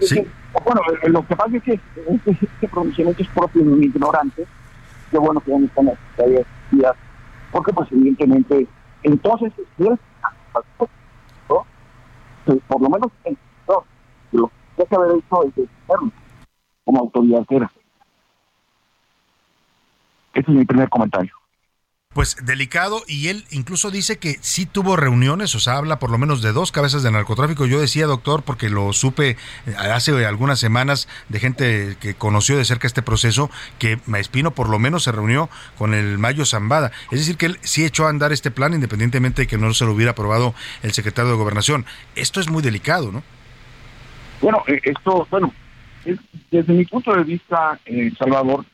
Sí. Bueno, eh, lo que pasa es que este, este pronunciamiento es propio de un ignorante. Qué bueno que ya no están las porque pues evidentemente, entonces, si él- por lo menos, no, lo que hay que haber hecho es defenderlo como autoridad era. Ese es mi primer comentario. Pues delicado y él incluso dice que sí tuvo reuniones, o sea, habla por lo menos de dos cabezas de narcotráfico. Yo decía, doctor, porque lo supe eh, hace algunas semanas de gente que conoció de cerca este proceso, que Maespino por lo menos se reunió con el Mayo Zambada. Es decir, que él sí echó a andar este plan independientemente de que no se lo hubiera aprobado el secretario de Gobernación. Esto es muy delicado, ¿no? Bueno, eh, esto, bueno, es- desde mi punto de vista, eh, Salvador,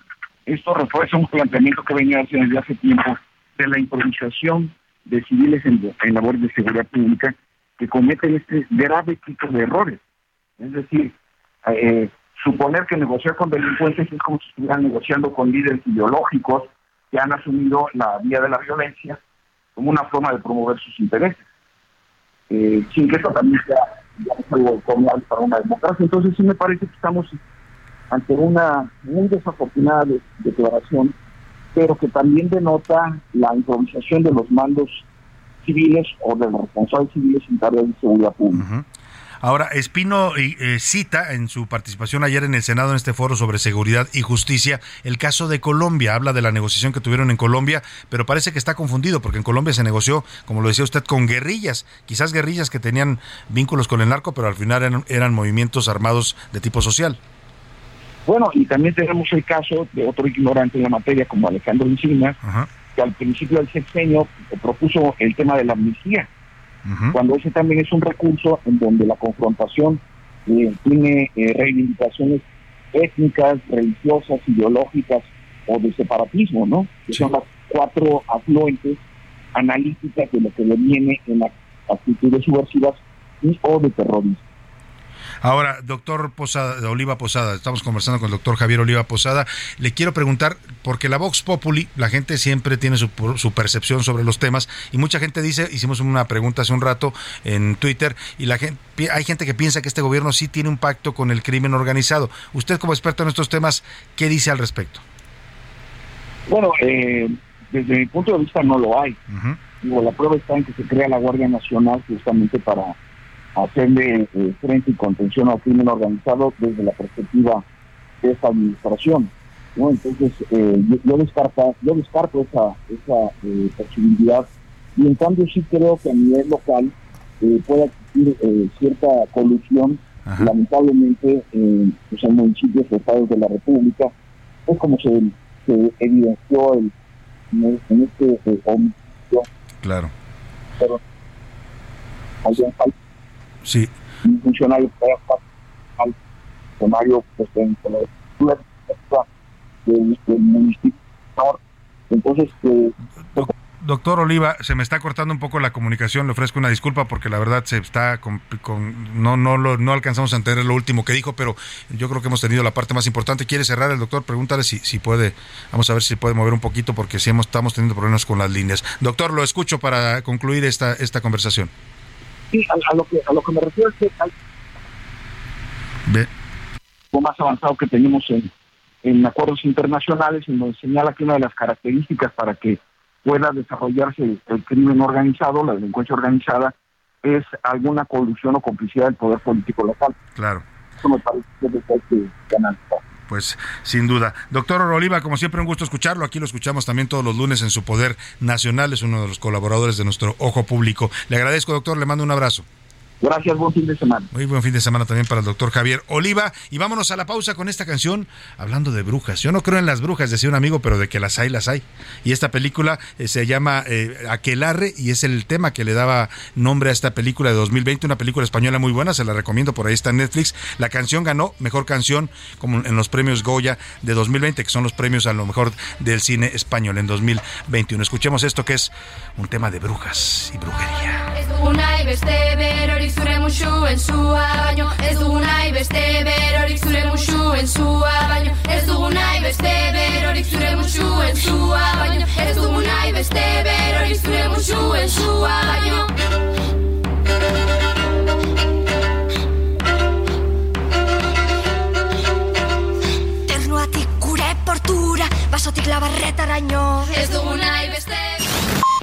esto refuerza un planteamiento que venía desde hace tiempo de la improvisación de civiles en, en labores de seguridad pública que cometen este grave tipo de errores. Es decir, eh, suponer que negociar con delincuentes es como si estuvieran negociando con líderes ideológicos que han asumido la vía de la violencia como una forma de promover sus intereses. Eh, sin que esto también sea algo comunal para una democracia. Entonces sí me parece que estamos ante una muy desafortunada de- declaración, pero que también denota la improvisación de los mandos civiles o de los responsables civiles en tareas de seguridad pública. Ahora, Espino eh, cita en su participación ayer en el Senado en este foro sobre seguridad y justicia el caso de Colombia. Habla de la negociación que tuvieron en Colombia, pero parece que está confundido porque en Colombia se negoció, como lo decía usted, con guerrillas, quizás guerrillas que tenían vínculos con el narco, pero al final eran, eran movimientos armados de tipo social. Bueno, y también tenemos el caso de otro ignorante en la materia como Alejandro Encinas, que al principio del sexenio propuso el tema de la amnistía, cuando ese también es un recurso en donde la confrontación eh, tiene eh, reivindicaciones étnicas, religiosas, ideológicas o de separatismo, ¿no? Que son las cuatro afluentes analíticas de lo que le viene en las actitudes subversivas y o de terrorismo. Ahora, doctor Posada, Oliva Posada, estamos conversando con el doctor Javier Oliva Posada. Le quiero preguntar, porque la Vox Populi, la gente siempre tiene su, su percepción sobre los temas y mucha gente dice, hicimos una pregunta hace un rato en Twitter y la gente, hay gente que piensa que este gobierno sí tiene un pacto con el crimen organizado. Usted como experto en estos temas, ¿qué dice al respecto? Bueno, eh, desde mi punto de vista no lo hay. Digo, la prueba está en que se crea la Guardia Nacional justamente para hacerle eh, frente y contención al crimen organizado desde la perspectiva de esta administración. ¿no? Entonces, eh, yo, yo descarta, yo descarto esa, esa eh, posibilidad y en cambio sí creo que a nivel local eh, puede existir cierta colusión, lamentablemente, en pues, en municipios o estados de la República, es como se, se evidenció el, en, en este homicidio, Claro. pero hay un Sí. un funcionario al funcionario pues, del, del municipio entonces eh, Doctor Oliva, se me está cortando un poco la comunicación, le ofrezco una disculpa porque la verdad se está con, con- no no lo- no alcanzamos a entender lo último que dijo, pero yo creo que hemos tenido la parte más importante. ¿Quiere cerrar el doctor? Pregúntale si, si puede, vamos a ver si puede mover un poquito porque si hemos, estamos teniendo problemas con las líneas. Doctor, lo escucho para concluir esta esta conversación. Sí, a, a lo que a lo que me refiero es que hay lo más avanzado que tenemos en, en acuerdos internacionales, en donde señala que una de las características para que pueda desarrollarse el, crimen organizado, la delincuencia organizada, es alguna colusión o complicidad del poder político local. Claro. Eso me parece que es lo que hay que analizar. Pues sin duda. Doctor Oliva, como siempre, un gusto escucharlo. Aquí lo escuchamos también todos los lunes en su Poder Nacional. Es uno de los colaboradores de nuestro Ojo Público. Le agradezco, doctor. Le mando un abrazo. Gracias, buen fin de semana. Muy buen fin de semana también para el doctor Javier Oliva. Y vámonos a la pausa con esta canción hablando de brujas. Yo no creo en las brujas, decía un amigo, pero de que las hay, las hay. Y esta película eh, se llama eh, Aquelarre y es el tema que le daba nombre a esta película de 2020, una película española muy buena, se la recomiendo, por ahí está en Netflix. La canción ganó mejor canción como en los premios Goya de 2020, que son los premios a lo mejor del cine español en 2021. Escuchemos esto que es un tema de brujas y brujería. Berorik zure musuen zua baino Ez duguna ibeste berorik zure musuen zua baino Ez duguna ibeste berorik zure musuen zua baino Ez duguna ibeste berorik zure musuen zua baino Ternuatik gure portura, basotik labarretaraino. Ez duguna ibeste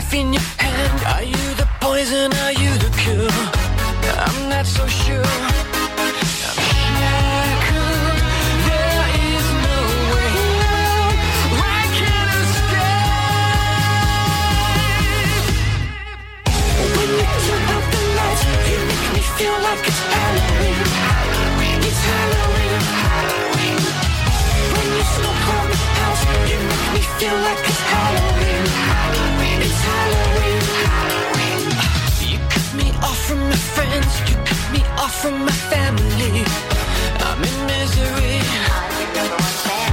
Knife in your hand. Are you the poison? Are you the cure? I'm not so sure. I'm shackled. There is no way. I can't escape. When you turn the lights, you make me feel like it's Halloween. It's Halloween. When you smoke on the house, you make me feel like it's Halloween.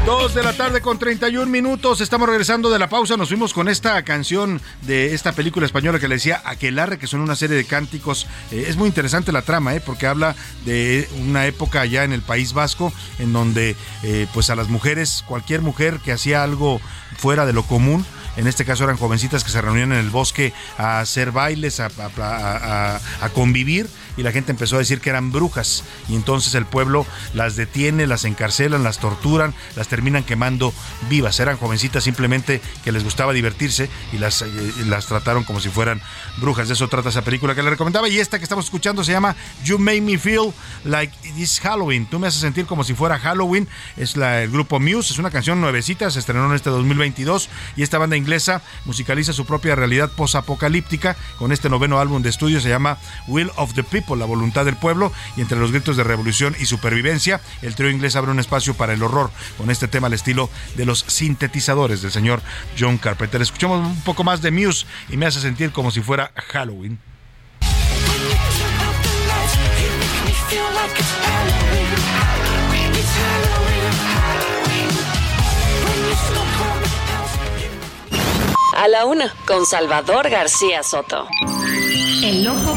Dos de la tarde con 31 minutos. Estamos regresando de la pausa. Nos fuimos con esta canción de esta película española que le decía Aquelarre, que son una serie de cánticos. Eh, es muy interesante la trama, eh, porque habla de una época allá en el País Vasco, en donde eh, pues a las mujeres, cualquier mujer que hacía algo fuera de lo común, en este caso eran jovencitas que se reunían en el bosque a hacer bailes, a, convivir, y la gente empezó a decir que eran brujas y entonces el pueblo las detiene, las encarcelan, las torturan, las terminan quemando vivas. Eran jovencitas simplemente que les gustaba divertirse y las, eh, las trataron como si fueran brujas. De eso trata esa película que le recomendaba y esta que estamos escuchando se llama You Make Me Feel Like It's Halloween. Tú me haces sentir como si fuera Halloween. Es el grupo Muse, es una canción nuevecita, se estrenó en este 2022 y esta banda inglesa musicaliza su propia realidad posapocalíptica con este noveno álbum de estudio, se llama Will of the People, la voluntad del pueblo y entre los gritos de revolución y supervivencia, el trío inglés abre un espacio para el horror con este tema al estilo de los sintetizadores del señor John Carpenter. Escuchemos un poco más de Muse y me hace sentir como si fuera Halloween. A la una, con Salvador García Soto. El ojo.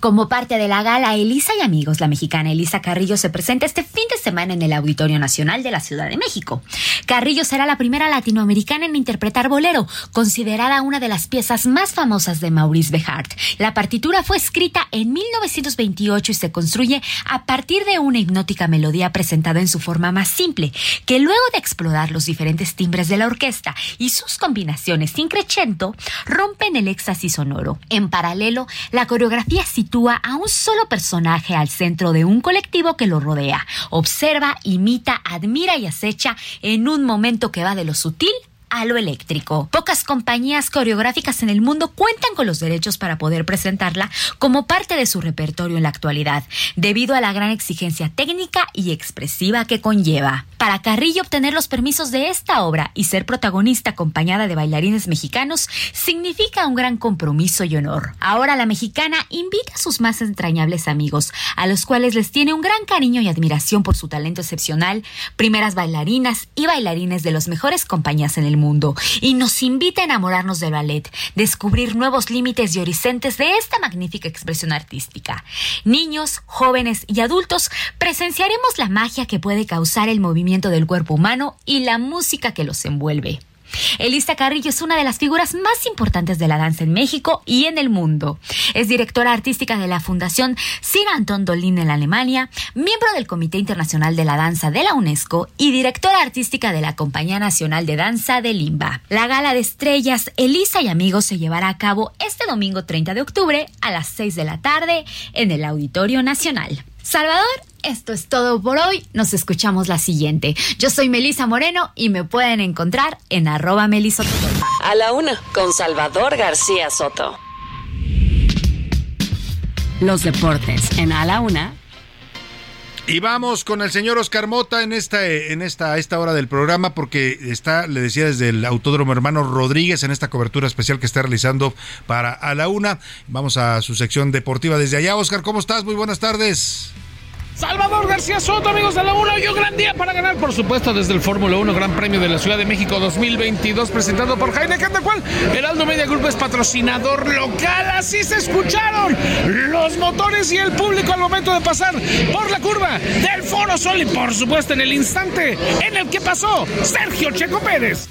Como parte de la gala Elisa y amigos, la mexicana Elisa Carrillo se presenta este fin de semana en el Auditorio Nacional de la Ciudad de México. Carrillo será la primera latinoamericana en interpretar Bolero, considerada una de las piezas más famosas de Maurice Behart. La partitura fue escrita en 1928 y se construye a partir de una hipnótica melodía presentada en su forma más simple, que luego de explorar los diferentes timbres de la orquesta y sus combinaciones increchento, rompen el éxtasis sonoro. En paralelo, la coreografía sitúa a un solo personaje al centro de un colectivo que lo rodea. Observa, imita, admira y acecha en un momento que va de lo sutil a lo eléctrico. Pocas compañías coreográficas en el mundo cuentan con los derechos para poder presentarla como parte de su repertorio en la actualidad, debido a la gran exigencia técnica y expresiva que conlleva. Para Carrillo obtener los permisos de esta obra y ser protagonista acompañada de bailarines mexicanos significa un gran compromiso y honor. Ahora la mexicana invita a sus más entrañables amigos, a los cuales les tiene un gran cariño y admiración por su talento excepcional, primeras bailarinas y bailarines de las mejores compañías en el mundo, y nos invita a enamorarnos del ballet, descubrir nuevos límites y horizontes de esta magnífica expresión artística. Niños, jóvenes y adultos presenciaremos la magia que puede causar el movimiento del cuerpo humano y la música que los envuelve. Elisa Carrillo es una de las figuras más importantes de la danza en México y en el mundo. Es directora artística de la Fundación Sir Anton Dolin en Alemania, miembro del Comité Internacional de la Danza de la UNESCO y directora artística de la Compañía Nacional de Danza de Limba. La gala de estrellas Elisa y amigos se llevará a cabo este domingo 30 de octubre a las 6 de la tarde en el Auditorio Nacional. Salvador, esto es todo por hoy. Nos escuchamos la siguiente. Yo soy Melisa Moreno y me pueden encontrar en arroba. A la una, con Salvador García Soto. Los deportes en A la una Y vamos con el señor Oscar Mota en esta, en esta, esta hora del programa, porque está, le decía, desde el Autódromo Hermano Rodríguez en esta cobertura especial que está realizando para A la Una. Vamos a su sección deportiva desde allá. Oscar, ¿cómo estás? Muy buenas tardes. Salvador García Soto, amigos de la 1, hoy un gran día para ganar, por supuesto, desde el Fórmula 1 Gran Premio de la Ciudad de México 2022, presentado por Heineken, de cual Heraldo Media Group es patrocinador local. Así se escucharon los motores y el público al momento de pasar por la curva del Foro Sol y, por supuesto, en el instante en el que pasó Sergio Checo Pérez.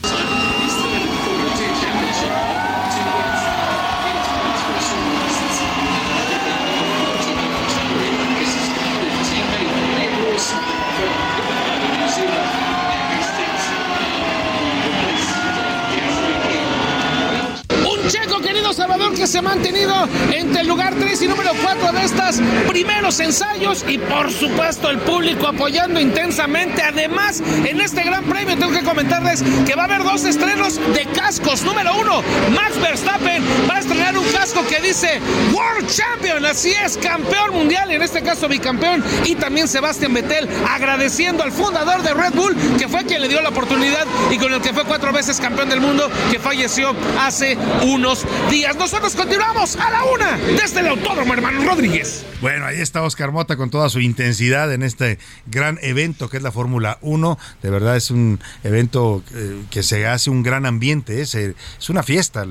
Checo, querido Salvador, que se ha mantenido entre el lugar 3 y número 4 de estos primeros ensayos y por supuesto el público apoyando intensamente. Además, en este gran premio tengo que comentarles que va a haber dos estrenos de cascos. Número uno, Max Verstappen va a estrenar un casco que dice World Champion, así es, campeón mundial, en este caso bicampeón, y también Sebastián Vettel agradeciendo al fundador de Red Bull, que fue quien le dio la oportunidad y con el que fue cuatro veces campeón del mundo, que falleció hace unos días. nosotros continuamos a la una desde el Autódromo Hermano Rodríguez. Bueno, ahí está Oscar Mota con toda su intensidad en este gran evento que es la Fórmula 1. De verdad es un evento eh, que se hace un gran ambiente, es, eh, es una fiesta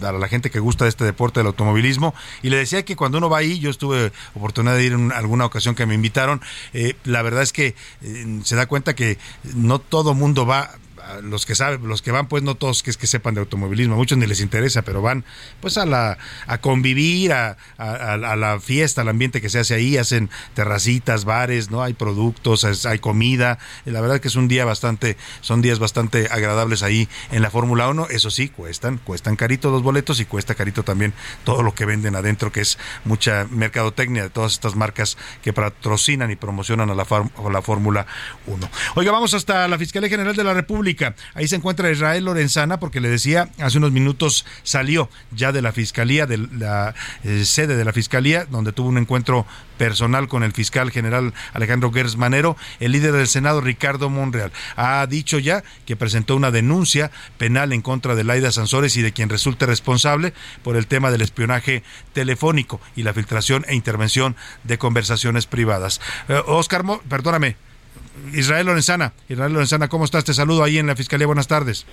para la gente que gusta de este deporte del automovilismo. Y le decía que cuando uno va ahí, yo estuve oportunidad de ir en alguna ocasión que me invitaron, eh, la verdad es que se da cuenta que no todo mundo va los que saben, los que van, pues no todos que es que sepan de automovilismo, a muchos ni les interesa, pero van pues a la a convivir, a, a, la fiesta, al ambiente que se hace ahí, hacen terracitas, bares, no hay productos, hay comida, la verdad que es un día bastante, son días bastante agradables ahí en la Fórmula 1, eso sí, cuestan, cuestan carito los boletos y cuesta carito también todo lo que venden adentro, que es mucha mercadotecnia de todas estas marcas que patrocinan y promocionan a la, a la Fórmula 1. Oiga, vamos hasta la Fiscalía General de la República. Ahí se encuentra Israel Lorenzana, porque le decía, hace unos minutos salió ya de la Fiscalía, de la eh, sede de la Fiscalía, donde tuvo un encuentro personal con el fiscal general Alejandro Gers Manero. El líder del Senado, Ricardo Monreal, ha dicho ya que presentó una denuncia penal en contra de Laida Sansores y de quien resulte responsable por el tema del espionaje telefónico y la filtración e intervención de conversaciones privadas. Eh, Oscar, Mo- perdóname, Israel Lorenzana. Israel Lorenzana, ¿cómo estás? Te saludo ahí en la Fiscalía. Buenas tardes.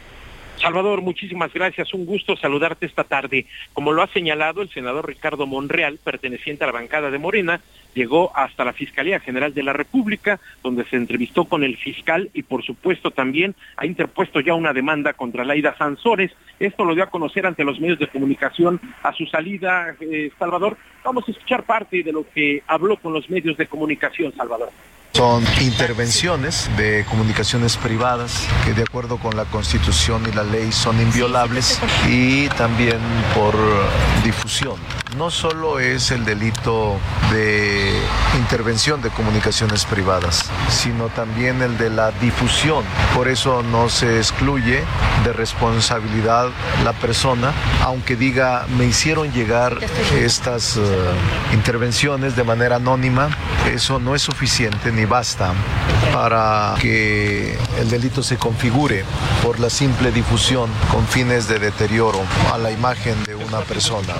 Salvador, muchísimas gracias. Un gusto saludarte esta tarde. Como lo ha señalado el senador Ricardo Monreal, perteneciente a la bancada de Morena, llegó hasta la Fiscalía General de la República, donde se entrevistó con el fiscal y, por supuesto, también ha interpuesto ya una demanda contra Laida Sansores. Esto lo dio a conocer ante los medios de comunicación a su salida, eh, Salvador. Vamos a escuchar parte de lo que habló con los medios de comunicación, Salvador. Son intervenciones de comunicaciones privadas que de acuerdo con la Constitución y la ley son inviolables y también por difusión. No solo es el delito de intervención de comunicaciones privadas, sino también el de la difusión. Por eso no se excluye de responsabilidad la persona, aunque diga me hicieron llegar estas eh, intervenciones de manera anónima, eso no es suficiente ni basta para que el delito se configure por la simple difusión con fines de deterioro a la imagen de una persona.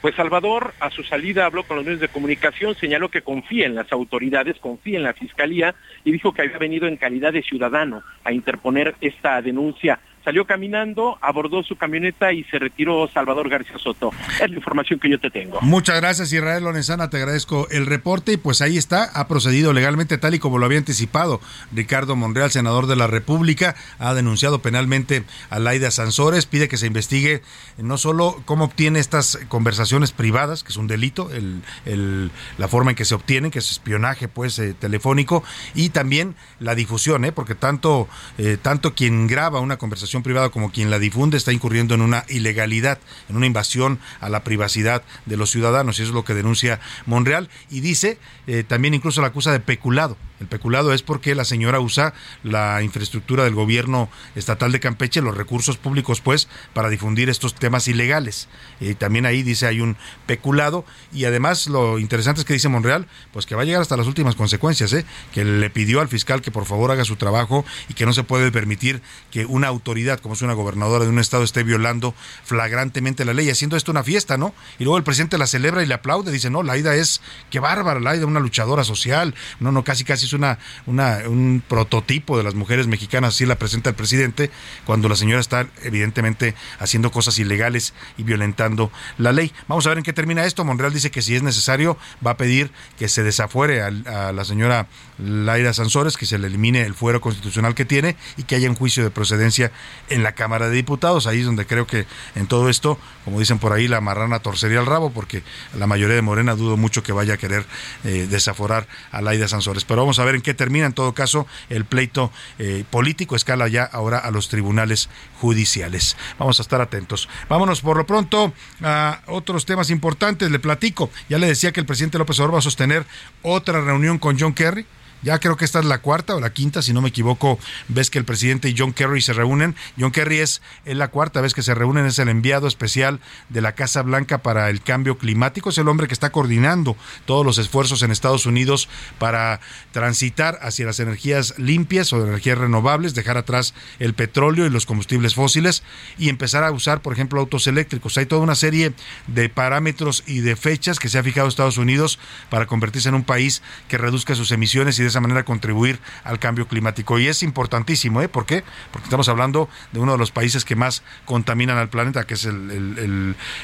Pues Salvador, a su salida habló con los medios de comunicación, señaló que confía en las autoridades, confía en la fiscalía y dijo que había venido en calidad de ciudadano a interponer esta denuncia. Salió caminando, abordó su camioneta y se retiró Salvador García Soto. Es la información que yo te tengo. Muchas gracias, Israel Lorenzana. Te agradezco el reporte. Y pues ahí está, ha procedido legalmente tal y como lo había anticipado. Ricardo Monreal, senador de la República, ha denunciado penalmente a Laida Sansores. Pide que se investigue no solo cómo obtiene estas conversaciones privadas, que es un delito, el, el- la forma en que se obtienen, que es espionaje pues eh, telefónico, y también la difusión, ¿eh? porque tanto, eh, tanto quien graba una conversación privada como quien la difunde está incurriendo en una ilegalidad, en una invasión a la privacidad de los ciudadanos, y eso es lo que denuncia Monreal, y dice, eh, también incluso la acusa de peculado. El peculado es porque la señora usa la infraestructura del gobierno estatal de Campeche, los recursos públicos, pues, para difundir estos temas ilegales. Y también ahí dice hay un peculado. Y además lo interesante es que dice Monreal, pues que va a llegar hasta las últimas consecuencias, ¿eh? que le pidió al fiscal que por favor haga su trabajo y que no se puede permitir que una autoridad, como es una gobernadora de un estado, esté violando flagrantemente la ley, haciendo esto una fiesta, ¿no? Y luego el presidente la celebra y le aplaude, dice, no, Laida es, qué bárbara, Laida, una luchadora social, no, no, casi casi es una, un prototipo de las mujeres mexicanas, así la presenta el presidente, cuando la señora está evidentemente haciendo cosas ilegales y violentando la ley. Vamos a ver en qué termina esto. Monreal dice que si es necesario va a pedir que se desafuere a, la señora Laida Sansores, que se le elimine el fuero constitucional que tiene y que haya un juicio de procedencia en la Cámara de Diputados. Ahí es donde creo que en todo esto, como dicen por ahí, la marrana torcería el rabo, porque la mayoría de Morena dudo mucho que vaya a querer eh, desaforar a Laida Sansores. Pero vamos a ver en qué termina. En todo caso, el pleito eh, político escala ya ahora a los tribunales judiciales. Vamos a estar atentos. Vámonos por lo pronto a otros temas importantes. Le platico. Ya le decía que el presidente López Obrador va a sostener otra reunión con John Kerry ya creo que esta es la cuarta o la quinta, si no me equivoco, ves que el presidente y John Kerry se reúnen. John Kerry es, es la cuarta vez que se reúnen, es el enviado especial de la Casa Blanca para el cambio climático, es el hombre que está coordinando todos los esfuerzos en Estados Unidos para transitar hacia las energías limpias o energías renovables, dejar atrás el petróleo y los combustibles fósiles y empezar a usar, por ejemplo, autos eléctricos. Hay toda una serie de parámetros y de fechas que se ha fijado Estados Unidos para convertirse en un país que reduzca sus emisiones y de esa manera contribuir al cambio climático. Y es importantísimo, ¿eh? ¿Por qué? Porque estamos hablando de uno de los países que más contaminan al planeta, que es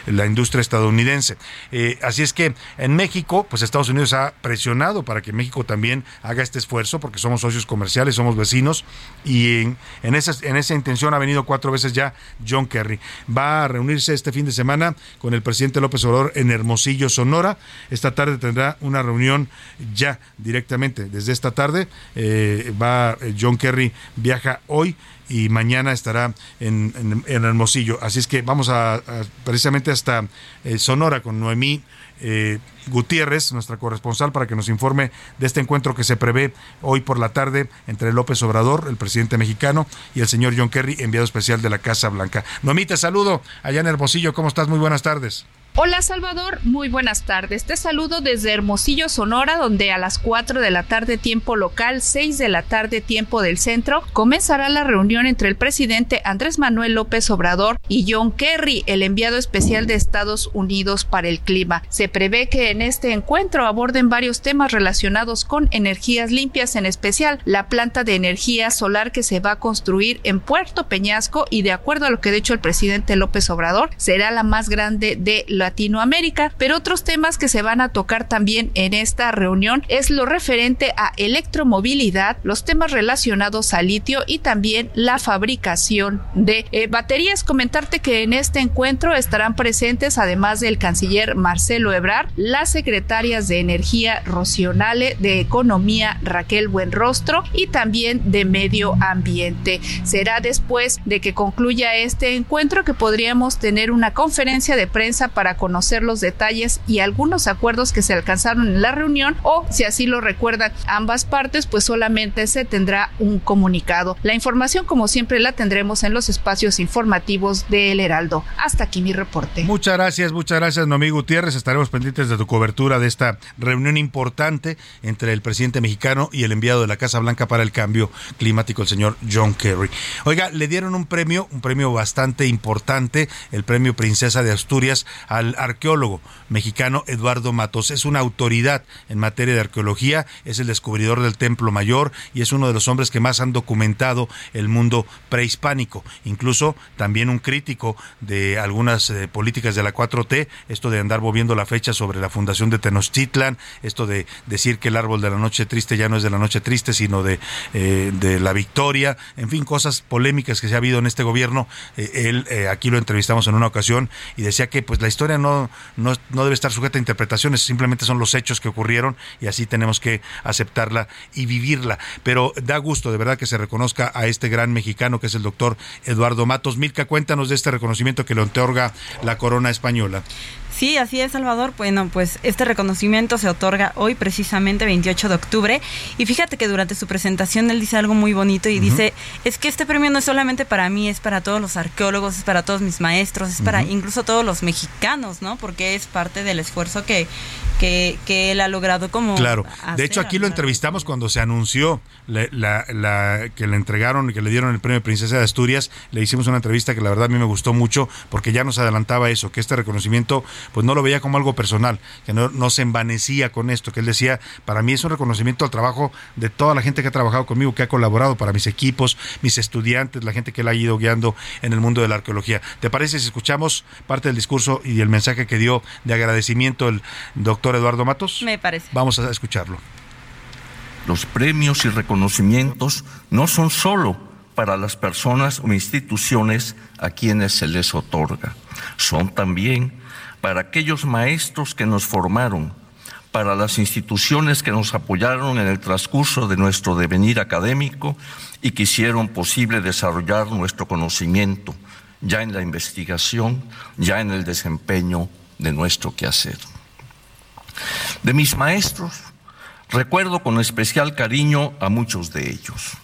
la industria estadounidense. Eh, así es que en México, pues Estados Unidos ha presionado para que México también haga este esfuerzo, porque somos socios comerciales, somos vecinos, y en esa, en esa intención ha venido cuatro veces ya John Kerry. Va a reunirse este fin de semana con el presidente López Obrador en Hermosillo, Sonora. Esta tarde tendrá una reunión ya directamente. Desde esta tarde eh, va eh, John Kerry, viaja hoy y mañana estará en, en- Hermosillo. Así es que vamos a, a- precisamente hasta eh, Sonora con Noemí eh, Gutiérrez, nuestra corresponsal, para que nos informe de este encuentro que se prevé hoy por la tarde entre López Obrador, el presidente mexicano, y el señor John Kerry, enviado especial de la Casa Blanca. Noemí, te saludo allá en Hermosillo. ¿Cómo estás? Muy buenas tardes. Hola Salvador, muy buenas tardes. Te saludo desde Hermosillo, Sonora, donde a las 4 de la tarde tiempo local, 6 de la tarde tiempo del centro, comenzará la reunión entre el presidente Andrés Manuel López Obrador y John Kerry, el enviado especial de Estados Unidos para el clima. Se prevé que en este encuentro aborden varios temas relacionados con energías limpias, en especial la planta de energía solar que se va a construir en Puerto Peñasco y de acuerdo a lo que ha dicho el presidente López Obrador, será la más grande de Latinoamérica, pero otros temas que se van a tocar también en esta reunión es lo referente a electromovilidad, los temas relacionados a litio y también la fabricación de eh, baterías. Comentarte que en este encuentro estarán presentes, además del canciller Marcelo Ebrard, las secretarias de Energía Rocionale, de Economía Raquel Buenrostro y también de Medio Ambiente. Será después de que concluya este encuentro que podríamos tener una conferencia de prensa para conocer los detalles y algunos acuerdos que se alcanzaron en la reunión o si así lo recuerdan ambas partes pues solamente se tendrá un comunicado. La información como siempre la tendremos en los espacios informativos de El Heraldo. Hasta aquí mi reporte. Muchas gracias, muchas gracias, Noemí Gutiérrez. Estaremos pendientes de tu cobertura de esta reunión importante entre el presidente mexicano y el enviado de la Casa Blanca para el cambio climático, el señor John Kerry. Oiga, le dieron un premio, un premio bastante importante, el premio Princesa de Asturias, al arqueólogo mexicano Eduardo Matos. Es una autoridad en materia de arqueología, es el descubridor del Templo Mayor y es uno de los hombres que más han documentado el mundo prehispánico. Incluso también un crítico de algunas eh, políticas de la 4T, esto de andar moviendo la fecha sobre la fundación de Tenochtitlan, esto de decir que el árbol de la noche triste ya no es de la noche triste, sino de, eh, de la victoria, en fin, cosas polémicas que se ha habido en este gobierno. Eh, él, aquí lo entrevistamos en una ocasión y decía que pues la historia no, no, no debe estar sujeta a interpretaciones, simplemente son los hechos que ocurrieron y así tenemos que aceptarla y vivirla. Pero da gusto de verdad que se reconozca a este gran mexicano que es el doctor Eduardo Matos. Milka, cuéntanos de este reconocimiento que le otorga la corona española. Sí, así es, Salvador. Bueno, pues este reconocimiento se otorga hoy, precisamente 28 de octubre. Y fíjate que durante su presentación él dice algo muy bonito y dice, es que este premio no es solamente para mí, es para todos los arqueólogos, es para todos mis maestros, es para incluso todos los mexicanos, ¿no? Porque es parte del esfuerzo que, que, que él ha logrado como... Claro, hacer de hecho aquí lo entrevistamos cuando se anunció la, la- la- que le entregaron que le dieron el premio Princesa de Asturias, le hicimos una entrevista que la verdad a mí me gustó mucho porque ya nos adelantaba eso, que este reconocimiento pues no lo veía como algo personal, que no, no se envanecía con esto, que él decía, para mí es un reconocimiento al trabajo de toda la gente que ha trabajado conmigo, que ha colaborado para mis equipos, mis estudiantes, la gente que él ha ido guiando en el mundo de la arqueología. ¿Te parece si escuchamos parte del discurso y el mensaje que dio de agradecimiento el doctor Eduardo Matos? Me parece. Vamos a escucharlo. Los premios y reconocimientos no son solo para las personas o instituciones a quienes se les otorga, son también para aquellos maestros que nos formaron, para las instituciones que nos apoyaron en el transcurso de nuestro devenir académico y que hicieron posible desarrollar nuestro conocimiento, ya en la investigación, ya en el desempeño de nuestro quehacer. De mis maestros, Recuerdo con especial cariño a muchos de ellos.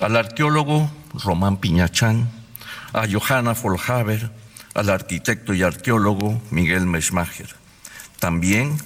Al arqueólogo Román Piñachán, a Johanna Folhaber, al arquitecto y arqueólogo Miguel Meschmacher. También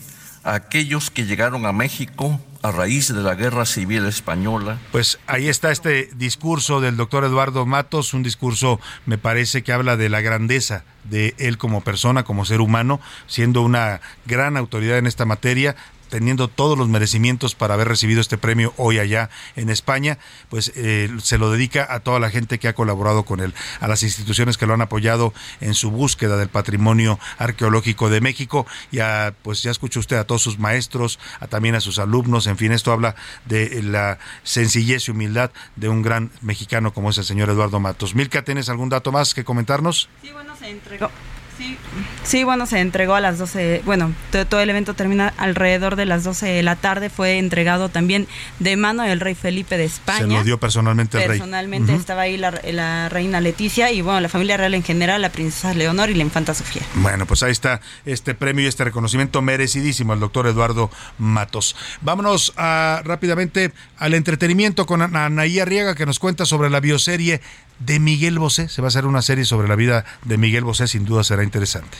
a aquellos que llegaron a México a raíz de la Guerra Civil Española. Pues ahí está este discurso del doctor Eduardo Matos, un discurso me parece que habla de la grandeza de él como persona, como ser humano, siendo una gran autoridad en esta materia, teniendo todos los merecimientos para haber recibido este premio hoy allá en España, pues eh, se lo dedica a toda la gente que ha colaborado con él, a las instituciones que lo han apoyado en su búsqueda del patrimonio arqueológico de México y a, pues ya escuchó usted a todos sus maestros, a también a sus alumnos, en fin, esto habla de la sencillez y humildad de un gran mexicano como es el señor Eduardo Matos. Milka, ¿tienes algún dato más que comentarnos? Sí, bueno, se entregó. Sí, sí, bueno, se entregó a las 12, bueno, todo, el evento termina alrededor de las 12 de la tarde, fue entregado también de mano del rey Felipe de España. Se lo dio personalmente el rey. Personalmente uh -huh. estaba ahí la, la, reina Leticia y bueno, la familia real en general, la princesa Leonor y la infanta Sofía. Bueno, pues ahí está este premio y este reconocimiento merecidísimo al doctor Eduardo Matos. Vámonos a, rápidamente al entretenimiento con Anaí Arriaga que nos cuenta sobre la bioserie de Miguel Bosé. Se va a hacer una serie sobre la vida de Miguel Bosé, sin duda será interesante.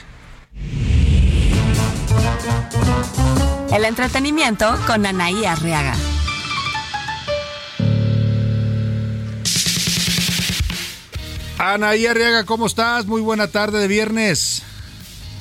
El entretenimiento con Anaí Arriaga. Anaí Arriaga, ¿cómo estás? Muy buena tarde de viernes.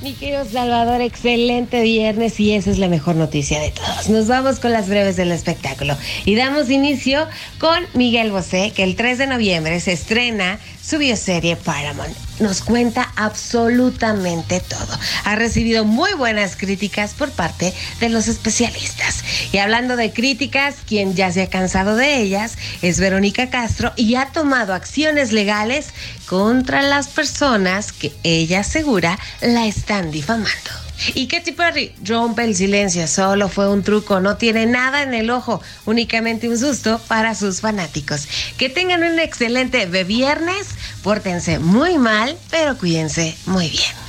Mi querido Salvador, excelente viernes y esa es la mejor noticia de todos. Nos vamos con las breves del espectáculo y damos inicio con Miguel Bosé, que el 3 de noviembre se estrena su bioserie Paramount. Nos cuenta absolutamente todo. Ha recibido muy buenas críticas por parte de los especialistas. Y hablando de críticas, quien ya se ha cansado de ellas es Verónica Castro y ha tomado acciones legales contra las personas que ella asegura la están difamando. Y Katy Perry rompe el silencio, solo fue un truco, no tiene nada en el ojo, únicamente un susto para sus fanáticos. Que tengan un excelente viernes, pórtense muy mal, pero cuídense muy bien.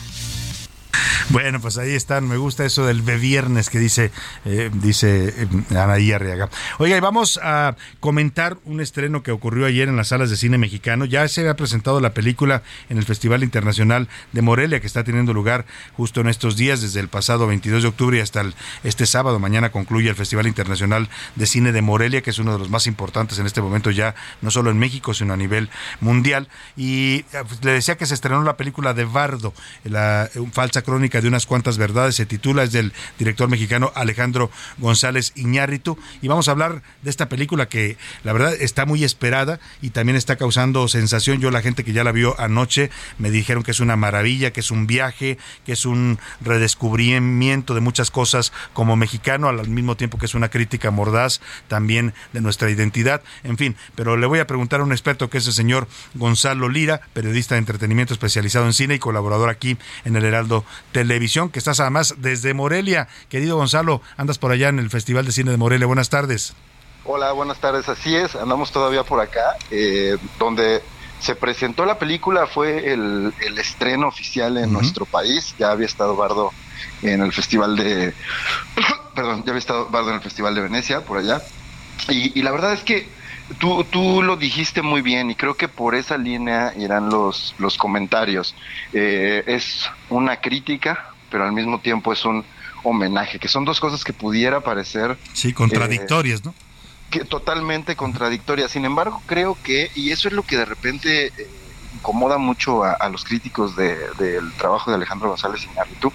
Bueno, pues ahí están. Me gusta eso del viernes que dice, eh, dice eh, Anaí Arriaga. Oiga, y vamos a comentar un estreno que ocurrió ayer en las salas de cine mexicano. Ya se había presentado la película en el Festival Internacional de Morelia, que está teniendo lugar justo en estos días, desde el pasado 22 de octubre hasta este sábado. Mañana concluye el Festival Internacional de Cine de Morelia, que es uno de los más importantes en este momento ya, no solo en México, sino a nivel mundial. Y pues, le decía que se estrenó la película de Bardo, la falsa crónica de unas cuantas verdades, se titula, es del director mexicano Alejandro González Iñárritu, y vamos a hablar de esta película que la verdad está muy esperada y también está causando sensación. Yo la gente que ya la vio anoche me dijeron que es una maravilla, que es un viaje, que es un redescubrimiento de muchas cosas como mexicano, al mismo tiempo que es una crítica mordaz también de nuestra identidad, en fin, pero le voy a preguntar a un experto que es el señor Gonzalo Lira, periodista de entretenimiento especializado en cine y colaborador aquí en el Heraldo Televisión, que estás además desde Morelia. Querido Gonzalo, andas por allá en el Festival de Cine de Morelia. Buenas tardes. Hola, buenas tardes. Así es, andamos todavía por acá, eh, donde se presentó la película, fue el, el estreno oficial en uh -huh. nuestro país. Ya había estado Bardo en el Festival de... (coughs) Perdón, ya había estado Bardo en el Festival de Venecia, por allá. Y, y la verdad es que Tú, tú lo dijiste muy bien y creo que por esa línea irán los, los comentarios. Eh, es una crítica, pero al mismo tiempo es un homenaje, que son dos cosas que pudiera parecer... Sí, contradictorias, eh, ¿no? Que totalmente contradictorias. Sin embargo, creo que, y eso es lo que de repente eh, incomoda mucho a, a los críticos del de, trabajo de Alejandro González Iñárritu,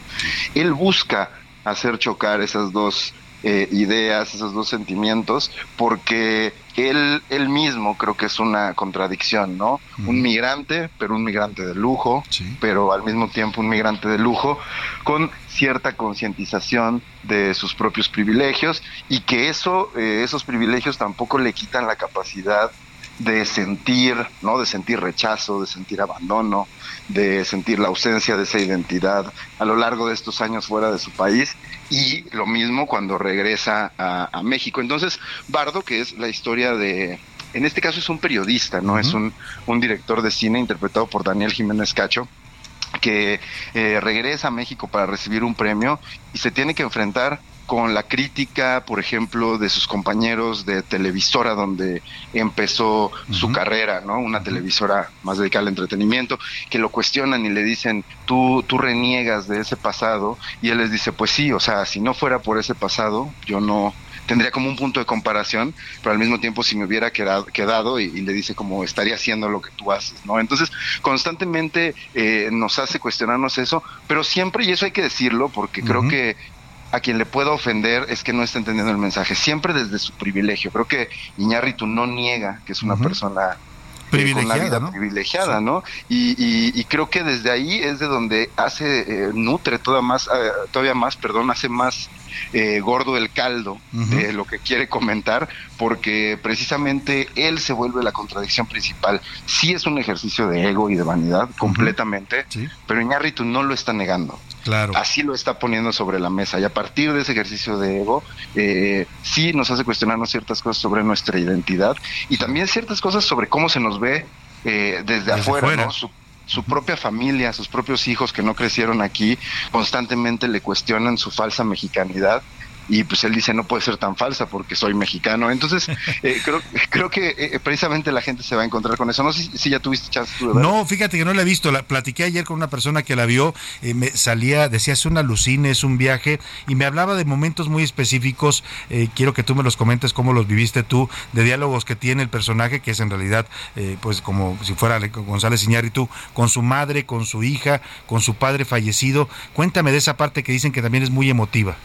él busca hacer chocar esas dos eh, ideas, esos dos sentimientos, porque él, él mismo creo que es una contradicción, ¿no? Un migrante, pero un migrante de lujo, sí. pero al mismo tiempo un migrante de lujo, con cierta concientización de sus propios privilegios y que eso, eh, esos privilegios tampoco le quitan la capacidad de sentir, ¿no? De sentir rechazo, de sentir abandono, de sentir la ausencia de esa identidad a lo largo de estos años fuera de su país y lo mismo cuando regresa a, a México. Entonces, Bardo, que es la historia de, en este caso es un periodista, no uh -huh. es un, un director de cine interpretado por Daniel Jiménez Cacho, que eh, regresa a México para recibir un premio y se tiene que enfrentar con la crítica, por ejemplo, de sus compañeros de televisora donde empezó su carrera, ¿no? Una televisora más dedicada al entretenimiento, que lo cuestionan y le dicen, tú, tú reniegas de ese pasado, y él les dice, pues sí, o sea, si no fuera por ese pasado, yo no tendría como un punto de comparación, pero al mismo tiempo si me hubiera quedado, quedado y, y le dice como estaría haciendo lo que tú haces, ¿no? Entonces, constantemente eh, nos hace cuestionarnos eso, pero siempre, y eso hay que decirlo, porque creo que a quien le pueda ofender es que no está entendiendo el mensaje, siempre desde su privilegio. Creo que Iñárritu no niega que es una persona eh, con la Privilegiada, vida ¿no? privilegiada, ¿no? Y, y- y creo que desde ahí es de donde hace, eh, nutre toda más, eh, todavía más, perdón, hace más eh, gordo el caldo de lo que quiere comentar, porque precisamente él se vuelve la contradicción principal. Sí es un ejercicio de ego y de vanidad, completamente, pero Iñárritu no lo está negando. Claro. Así lo está poniendo sobre la mesa y a partir de ese ejercicio de ego, eh, sí nos hace cuestionarnos ciertas cosas sobre nuestra identidad y también ciertas cosas sobre cómo se nos ve eh, desde, afuera, afuera. ¿no? Su, propia familia, sus propios hijos que no crecieron aquí, constantemente le cuestionan su falsa mexicanidad. Y pues él dice, no puede ser tan falsa porque soy mexicano. Entonces, (laughs) eh, creo, creo que eh, precisamente la gente se va a encontrar con eso. No sé si, si ya tuviste chance tú de verlo. No, fíjate que no la he visto. La platiqué ayer con una persona que la vio. eh, me salía, decía, es una alucine, es un viaje. Y me hablaba de momentos muy específicos. eh, quiero que tú me los comentes, cómo los viviste tú, de diálogos que tiene el personaje, que es en realidad, eh, pues como si fuera González Iñárritu, con su madre, con su hija, con su padre fallecido. Cuéntame de esa parte que dicen que también es muy emotiva.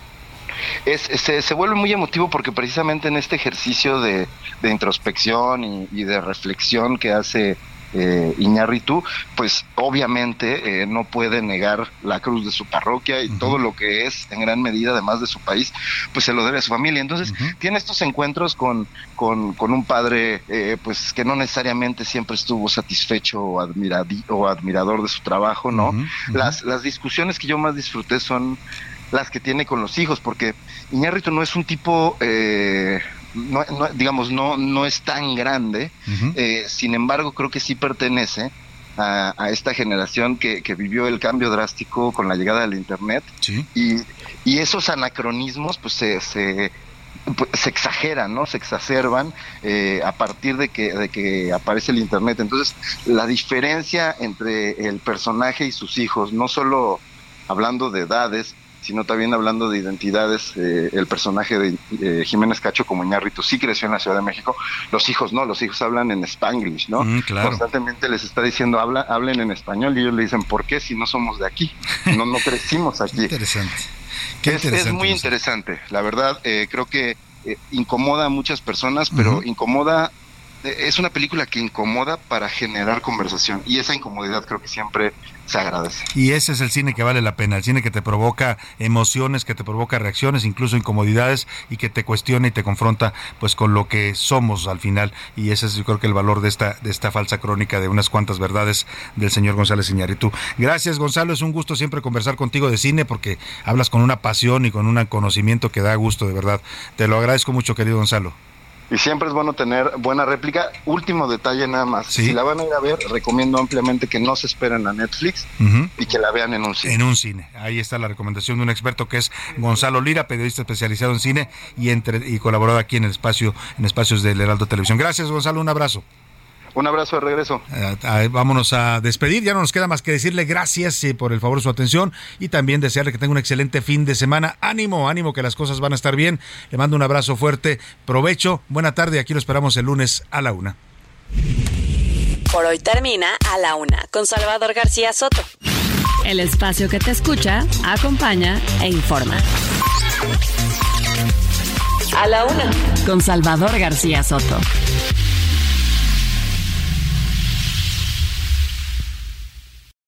Es, se, se vuelve muy emotivo porque precisamente en este ejercicio de, de introspección y, y de reflexión que hace eh, Iñárritu, pues obviamente eh, no puede negar la cruz de su parroquia y todo lo que es en gran medida, además de su país, pues se lo debe a su familia. Entonces tiene estos encuentros con, con, con un padre eh, pues que no necesariamente siempre estuvo satisfecho o, admiradi- o admirador de su trabajo, ¿no? Las, las discusiones que yo más disfruté son las que tiene con los hijos, porque Iñárritu no es un tipo, eh, no, no- digamos, no, no es tan grande, eh, sin embargo creo que sí pertenece a, a esta generación que, que vivió el cambio drástico con la llegada del Internet y, y esos anacronismos pues se... se pues, se exageran, ¿no? Se exacerban eh, a partir de que, de que aparece el Internet. Entonces, la diferencia entre el personaje y sus hijos, no solo hablando de edades, sino también hablando de identidades, eh, el personaje de eh, Jiménez Cacho como Iñárritu sí creció en la Ciudad de México, los hijos no, los hijos hablan en Spanglish, ¿no? Mm, claro. Constantemente les está diciendo, habla, hablen en español y ellos le dicen, ¿por qué si no somos de aquí? No, no (laughs) crecimos aquí. interesante. Qué es, es interesante, muy interesante, la verdad, eh, creo que eh, incomoda a muchas personas, pero incomoda, es una película que incomoda para generar conversación y esa incomodidad creo que siempre se agradece. Y ese es el cine que vale la pena, el cine que te provoca emociones, que te provoca reacciones, incluso incomodidades y que te cuestiona y te confronta pues con lo que somos al final. Y ese es yo creo que el valor de esta de esta falsa crónica de unas cuantas verdades del señor González Iñárritu. Gracias Gonzalo, es un gusto siempre conversar contigo de cine porque hablas con una pasión y con un conocimiento que da gusto de verdad. Te lo agradezco mucho querido Gonzalo. Y siempre es bueno tener buena réplica. Último detalle nada más. Sí. Si la van a ir a ver, recomiendo ampliamente que no se esperen a Netflix y que la vean en un cine. En un cine. Ahí está la recomendación de un experto que es Gonzalo Lira, periodista especializado en cine y entre y colaborado aquí en el espacio en espacios del Heraldo Televisión. Gracias, Gonzalo, un abrazo. Un abrazo de regreso. Eh, eh, vámonos a despedir. Ya no nos queda más que decirle gracias eh, por el favor de su atención y también desearle que tenga un excelente fin de semana. Ánimo, ánimo que las cosas van a estar bien. Le mando un abrazo fuerte. Provecho. Buena tarde. Aquí lo esperamos el lunes a la una. Por hoy termina A la Una con Salvador García Soto. El espacio que te escucha, acompaña e informa. A la Una con Salvador García Soto.